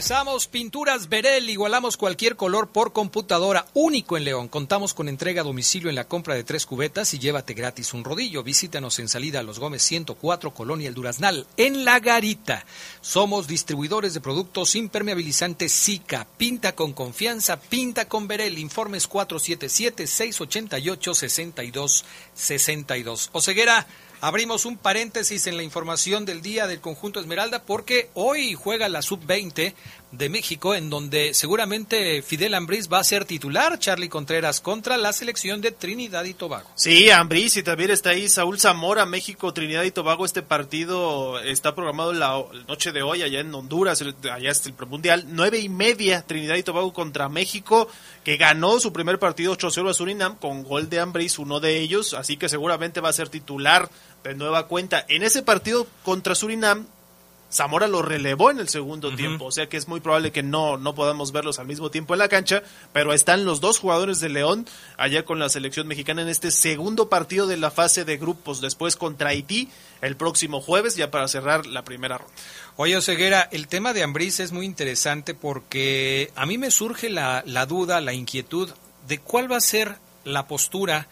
Regresamos. Pinturas Verel, igualamos cualquier color por computadora, único en León. Contamos con entrega a domicilio en la compra de tres cubetas y llévate gratis un rodillo. Visítanos en salida a Los Gómez 104, Colonia El Duraznal, en La Garita. Somos distribuidores de productos impermeabilizantes Zika. Pinta con confianza, pinta con Verel. Informes 477-688-6262. Oseguera. Abrimos un paréntesis en la información del día del conjunto Esmeralda porque hoy juega la sub-20 de México en donde seguramente Fidel Ambriz va a ser titular, Charlie Contreras, contra la selección de Trinidad y Tobago. Sí, Ambriz y también está ahí Saúl Zamora, México, Trinidad y Tobago. Este partido está programado la noche de hoy allá en Honduras, allá está el premundial. Nueve y media, Trinidad y Tobago contra México, que ganó su primer partido 8-0 a Surinam con gol de Ambriz, uno de ellos, así que seguramente va a ser titular de nueva cuenta. En ese partido contra Surinam, Zamora lo relevó en el segundo uh -huh. tiempo, o sea que es muy probable que no, no podamos verlos al mismo tiempo en la cancha, pero están los dos jugadores de León allá con la selección mexicana en este segundo partido de la fase de grupos, después contra Haití el próximo jueves, ya para cerrar la primera ronda. Oye, Ceguera, el tema de Ambriz es muy interesante porque a mí me surge la, la duda, la inquietud de cuál va a ser la postura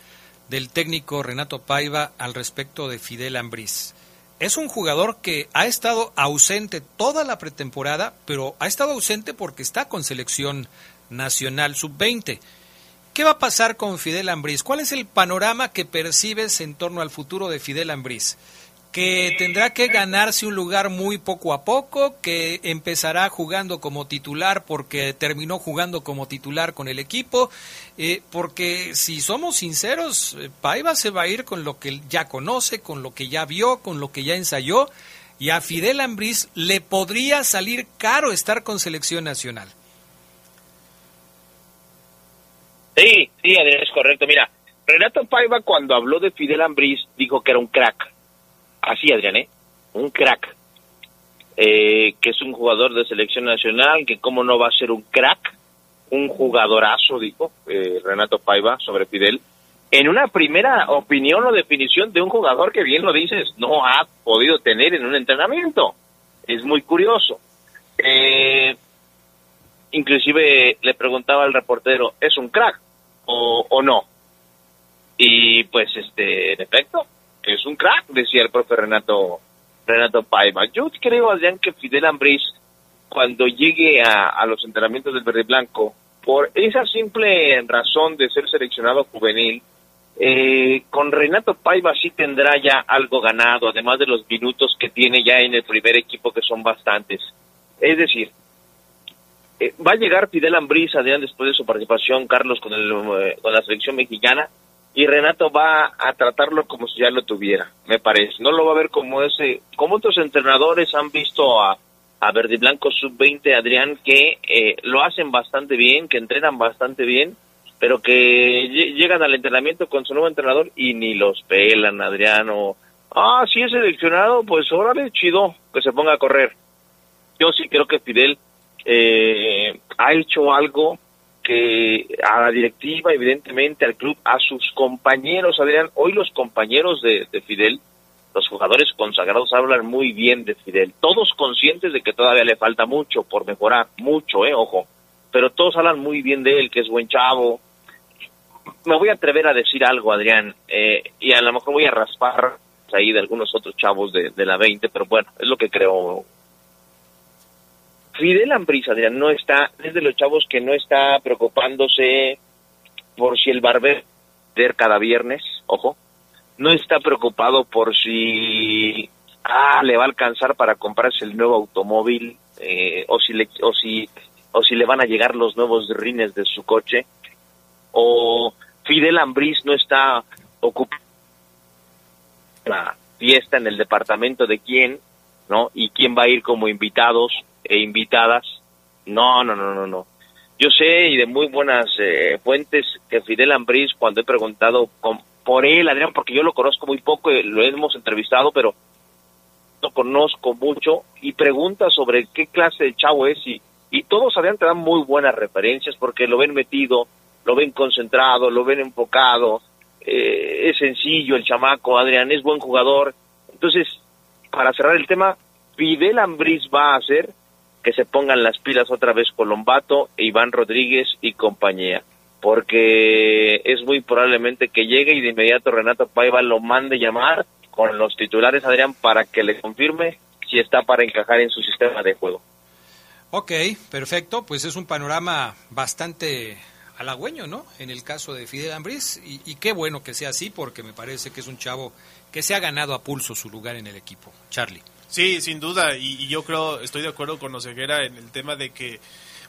del técnico Renato Paiva al respecto de Fidel Ambriz. Es un jugador que ha estado ausente toda la pretemporada, pero ha estado ausente porque está con selección nacional sub-20. ¿Qué va a pasar con Fidel Ambriz? ¿Cuál es el panorama que percibes en torno al futuro de Fidel Ambriz? Que tendrá que ganarse un lugar muy poco a poco, que empezará jugando como titular porque terminó jugando como titular con el equipo, eh, porque si somos sinceros, Paiva se va a ir con lo que ya conoce, con lo que ya vio, con lo que ya ensayó, y a Fidel Ambriz le podría salir caro estar con selección nacional. Sí, sí, es correcto. Mira, Renato Paiva cuando habló de Fidel Ambriz dijo que era un crack así Adrián, ¿eh? un crack, eh, que es un jugador de selección nacional, que cómo no va a ser un crack, un jugadorazo, dijo eh, Renato Paiva sobre Fidel, en una primera opinión o definición de un jugador que bien lo dices, no ha podido tener en un entrenamiento. Es muy curioso. Eh, inclusive le preguntaba al reportero, ¿es un crack o, o no? Y pues, este, en efecto, es un crack, decía el profe Renato Renato Paiva. Yo creo, Adrián, que Fidel Ambriz, cuando llegue a, a, los entrenamientos del Verde Blanco, por esa simple razón de ser seleccionado juvenil, eh, con Renato Paiva sí tendrá ya algo ganado, además de los minutos que tiene ya en el primer equipo, que son bastantes. Es decir, eh, va a llegar Fidel Ambriz, Adrián, después de su participación, Carlos, con, el, eh, con la selección mexicana, y Renato va a tratarlo como si ya lo tuviera, me parece. No lo va a ver como ese, como otros entrenadores han visto a, a Verde Blanco Sub-20, Adrián, que eh, lo hacen bastante bien, que entrenan bastante bien, pero que llegan al entrenamiento con su nuevo entrenador y ni los pelan, Adrián, o, ah, sí es seleccionado, pues órale, chido, que se ponga a correr. Yo sí creo que Fidel eh, ha hecho algo que a la directiva, evidentemente, al club, a sus compañeros, Adrián, hoy los compañeros de, de, Fidel, los jugadores consagrados hablan muy bien de Fidel, todos conscientes de que todavía le falta mucho por mejorar, mucho, eh, ojo, pero todos hablan muy bien de él, que es buen chavo. Me voy a atrever a decir algo, Adrián, eh, y a lo mejor voy a raspar ahí de algunos otros chavos de, de la 20, pero bueno, es lo que creo Fidel Ambriz, Adrián, no está, es de los chavos que no está preocupándose por si el barbero cada viernes, ojo, no está preocupado por si ah, le va a alcanzar para comprarse el nuevo automóvil eh, o si le o si le van a llegar los nuevos rines de su coche o Fidel Ambriz no está ocupado la fiesta en el departamento de quién, ¿no? Y quién va a ir como invitados e invitadas. No, no, no, no, no. Yo sé y de muy buenas eh, fuentes que Fidel Ambriz, cuando he preguntado por él, Adrián, porque yo lo conozco muy poco, lo hemos entrevistado, pero lo conozco mucho y pregunta sobre qué clase de chavo es y, y todos Adrián te dan muy buenas referencias porque lo ven metido, lo ven concentrado, lo ven enfocado, eh, es sencillo el chamaco, Adrián, es buen jugador. Entonces, para cerrar el tema, Fidel Ambriz va a hacer que se pongan las pilas otra vez Colombato, Iván Rodríguez y compañía, porque es muy probablemente que llegue y de inmediato Renato Paiva lo mande llamar con los titulares, Adrián, para que le confirme si está para encajar en su sistema de juego. Ok, perfecto, pues es un panorama bastante halagüeño, ¿no? En el caso de Fidel Ambriz, y, y, qué bueno que sea así, porque me parece que es un chavo que se ha ganado a pulso su lugar en el equipo. Charlie. Sí, sin duda, y, yo creo, estoy de acuerdo con Oseguera en el tema de que,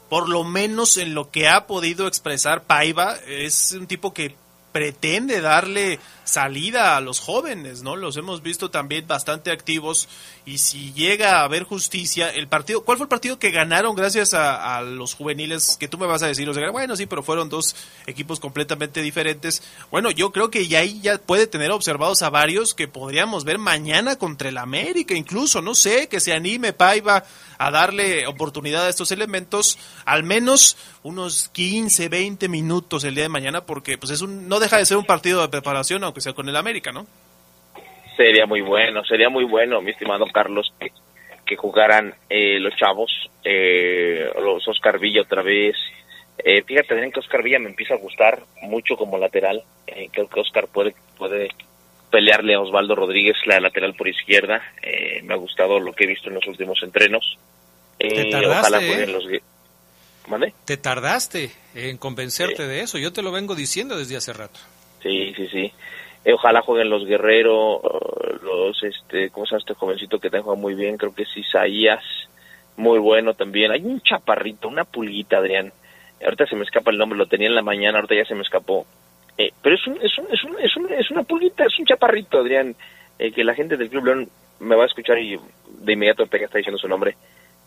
por lo menos en lo que ha podido expresar Paiva, es un tipo que pretende darle salida a los jóvenes, ¿no? Los hemos visto también bastante activos y si llega a haber justicia, el partido, ¿cuál fue el partido que ganaron gracias a, los juveniles? Que tú me vas a decir, o sea, bueno, sí, pero fueron dos equipos completamente diferentes. Bueno, yo creo que ya ahí ya puede tener observados a varios que podríamos ver mañana contra el América, incluso, no sé, que se anime Paiva a darle oportunidad a estos elementos, al menos unos 15, 20 minutos el día de mañana, porque pues es un, deja de ser un partido de preparación, aunque sea con el América, ¿no? Sería muy bueno, sería muy bueno, mi estimado Carlos, que, que jugaran eh, los chavos, eh, los Oscar Villa otra vez. Eh, fíjate bien que Oscar Villa me empieza a gustar mucho como lateral. Eh, creo que Oscar puede, puede pelearle a Osvaldo Rodríguez la lateral por izquierda. Eh, me ha gustado lo que he visto en los últimos entrenos. Te Eh, tardaste, ojalá jueguen los... Te tardaste en convencerte de eso, yo te lo vengo diciendo desde hace rato. Sí, sí, sí. Eh, ojalá jueguen los Guerrero, eh, los, este, ¿cómo se llama este jovencito que te juega muy bien? Creo que es Isaías, muy bueno también. Hay un chaparrito, una pulguita, Adrián. Ahorita se me escapa el nombre, lo tenía en la mañana, ahorita ya se me escapó. Eh, pero es, un, es, un, es, un, es, un- es una pulguita, es un chaparrito, Adrián, eh, que la gente del Club León me va a escuchar y de inmediato pega está diciendo su nombre.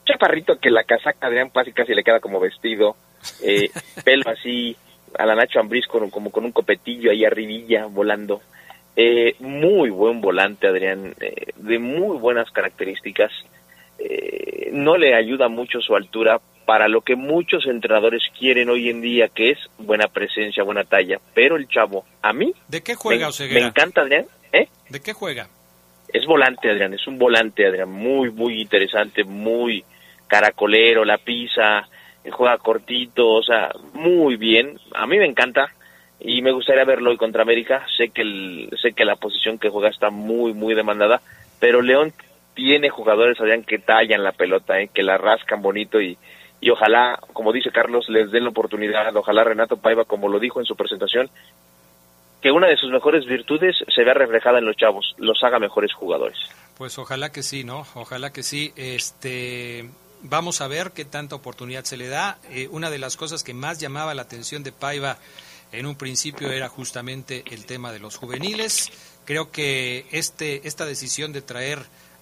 Chaparrito que la casaca, Adrián, casi casi le queda como vestido, eh, [laughs] pelo así, a la Nacho Ambriz con, como con un copetillo ahí arribilla volando. Eh, muy buen volante, Adrián, eh, de muy buenas características. Eh, no le ayuda mucho su altura para lo que muchos entrenadores quieren hoy en día, que es buena presencia, buena talla. Pero el chavo, a mí, ¿De qué juega me, Oseguera? me encanta, Adrián. ¿eh? ¿De qué juega? Es volante, Adrián, es un volante, Adrián, muy, muy interesante, muy caracolero, la pisa, juega cortito, o sea, muy bien. A mí me encanta y me gustaría verlo hoy contra América. Sé que, el, sé que la posición que juega está muy, muy demandada, pero León tiene jugadores, Adrián, que tallan la pelota, ¿eh? que la rascan bonito y, y ojalá, como dice Carlos, les den la oportunidad. Ojalá Renato Paiva, como lo dijo en su presentación, que una de sus mejores virtudes se vea reflejada en los chavos, los haga mejores jugadores. Pues ojalá que sí, ¿no? Ojalá que sí. Este, vamos a ver qué tanta oportunidad se le da. Eh, una de las cosas que más llamaba la atención de Paiva en un principio era justamente el tema de los juveniles. Creo que este, esta decisión de traer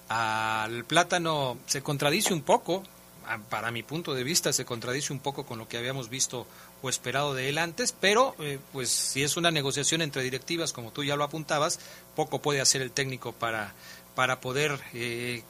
al plátano se contradice un poco, para mi punto de vista, se contradice un poco con lo que habíamos visto o esperado de él antes, pero eh, pues si es una negociación entre directivas, como tú ya lo apuntabas, poco puede hacer el técnico para, para poder eh,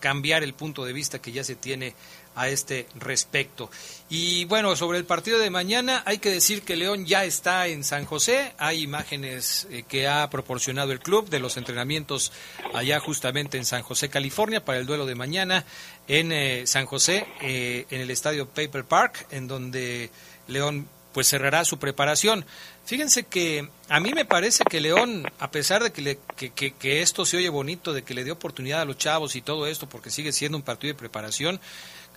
cambiar el punto de vista que ya se tiene a este respecto. Y bueno, sobre el partido de mañana hay que decir que León ya está en San José, hay imágenes eh, que ha proporcionado el club de los entrenamientos allá justamente en San José, California, para el duelo de mañana en San José, eh, en el estadio Paper Park, en donde León pues cerrará su preparación. Fíjense que a mí me parece que León, a pesar de que, le- que, que- que esto se oye bonito, de que le dio oportunidad a los chavos y todo esto, porque sigue siendo un partido de preparación,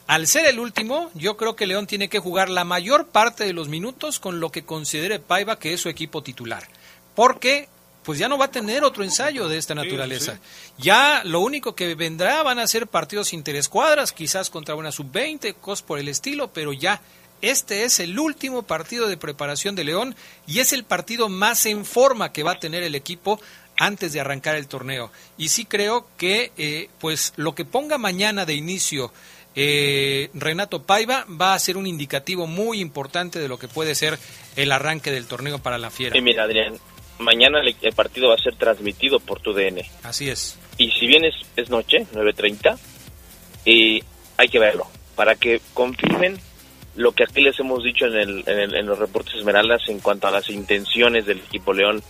al ser el último, yo creo que León tiene que jugar la mayor parte de los minutos con lo que considere Paiva que es su equipo titular. Porque pues ya no va a tener otro ensayo de esta naturaleza. Ya lo único que vendrá van a ser partidos interescuadras, quizás contra una sub-20, cosas por el estilo, pero ya este es el último partido de preparación de León y es el partido más en forma que va a tener el equipo antes de arrancar el torneo. Y sí creo que eh, pues lo que ponga mañana de inicio eh, Renato Paiva va a ser un indicativo muy importante de lo que puede ser el arranque del torneo para la Fiera. Y mira, Adrián, mañana el, el partido va a ser transmitido por tu DN. Así es. Y si bien es, es noche, 9.30, y hay que verlo para que confirmen lo que aquí les hemos dicho en, el, en, el- en los reportes Esmeraldas en cuanto a las intenciones del equipo León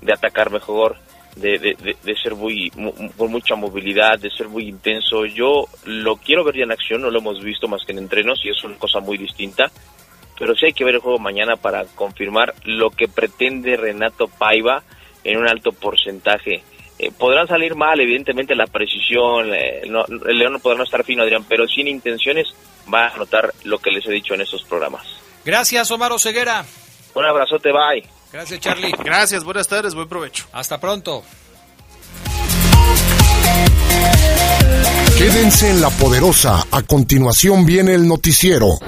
de atacar mejor, de, de, de- ser muy mu- con mucha movilidad, de ser muy intenso. Yo lo quiero ver ya en acción, no lo hemos visto más que en entrenos y es una cosa muy distinta. Pero sí hay que ver el juego mañana para confirmar lo que pretende Renato Paiva en un alto porcentaje. Eh, podrán salir mal, evidentemente, la precisión, eh, no- el León no podrá no estar fino, Adrián, pero sin intenciones va a notar lo que les he dicho en estos programas. Gracias, Omar Oseguera. Un abrazote, bye. Gracias, Charlie. [laughs] Gracias, buenas tardes, buen provecho. Hasta pronto. Quédense en la poderosa. A continuación viene el noticiero.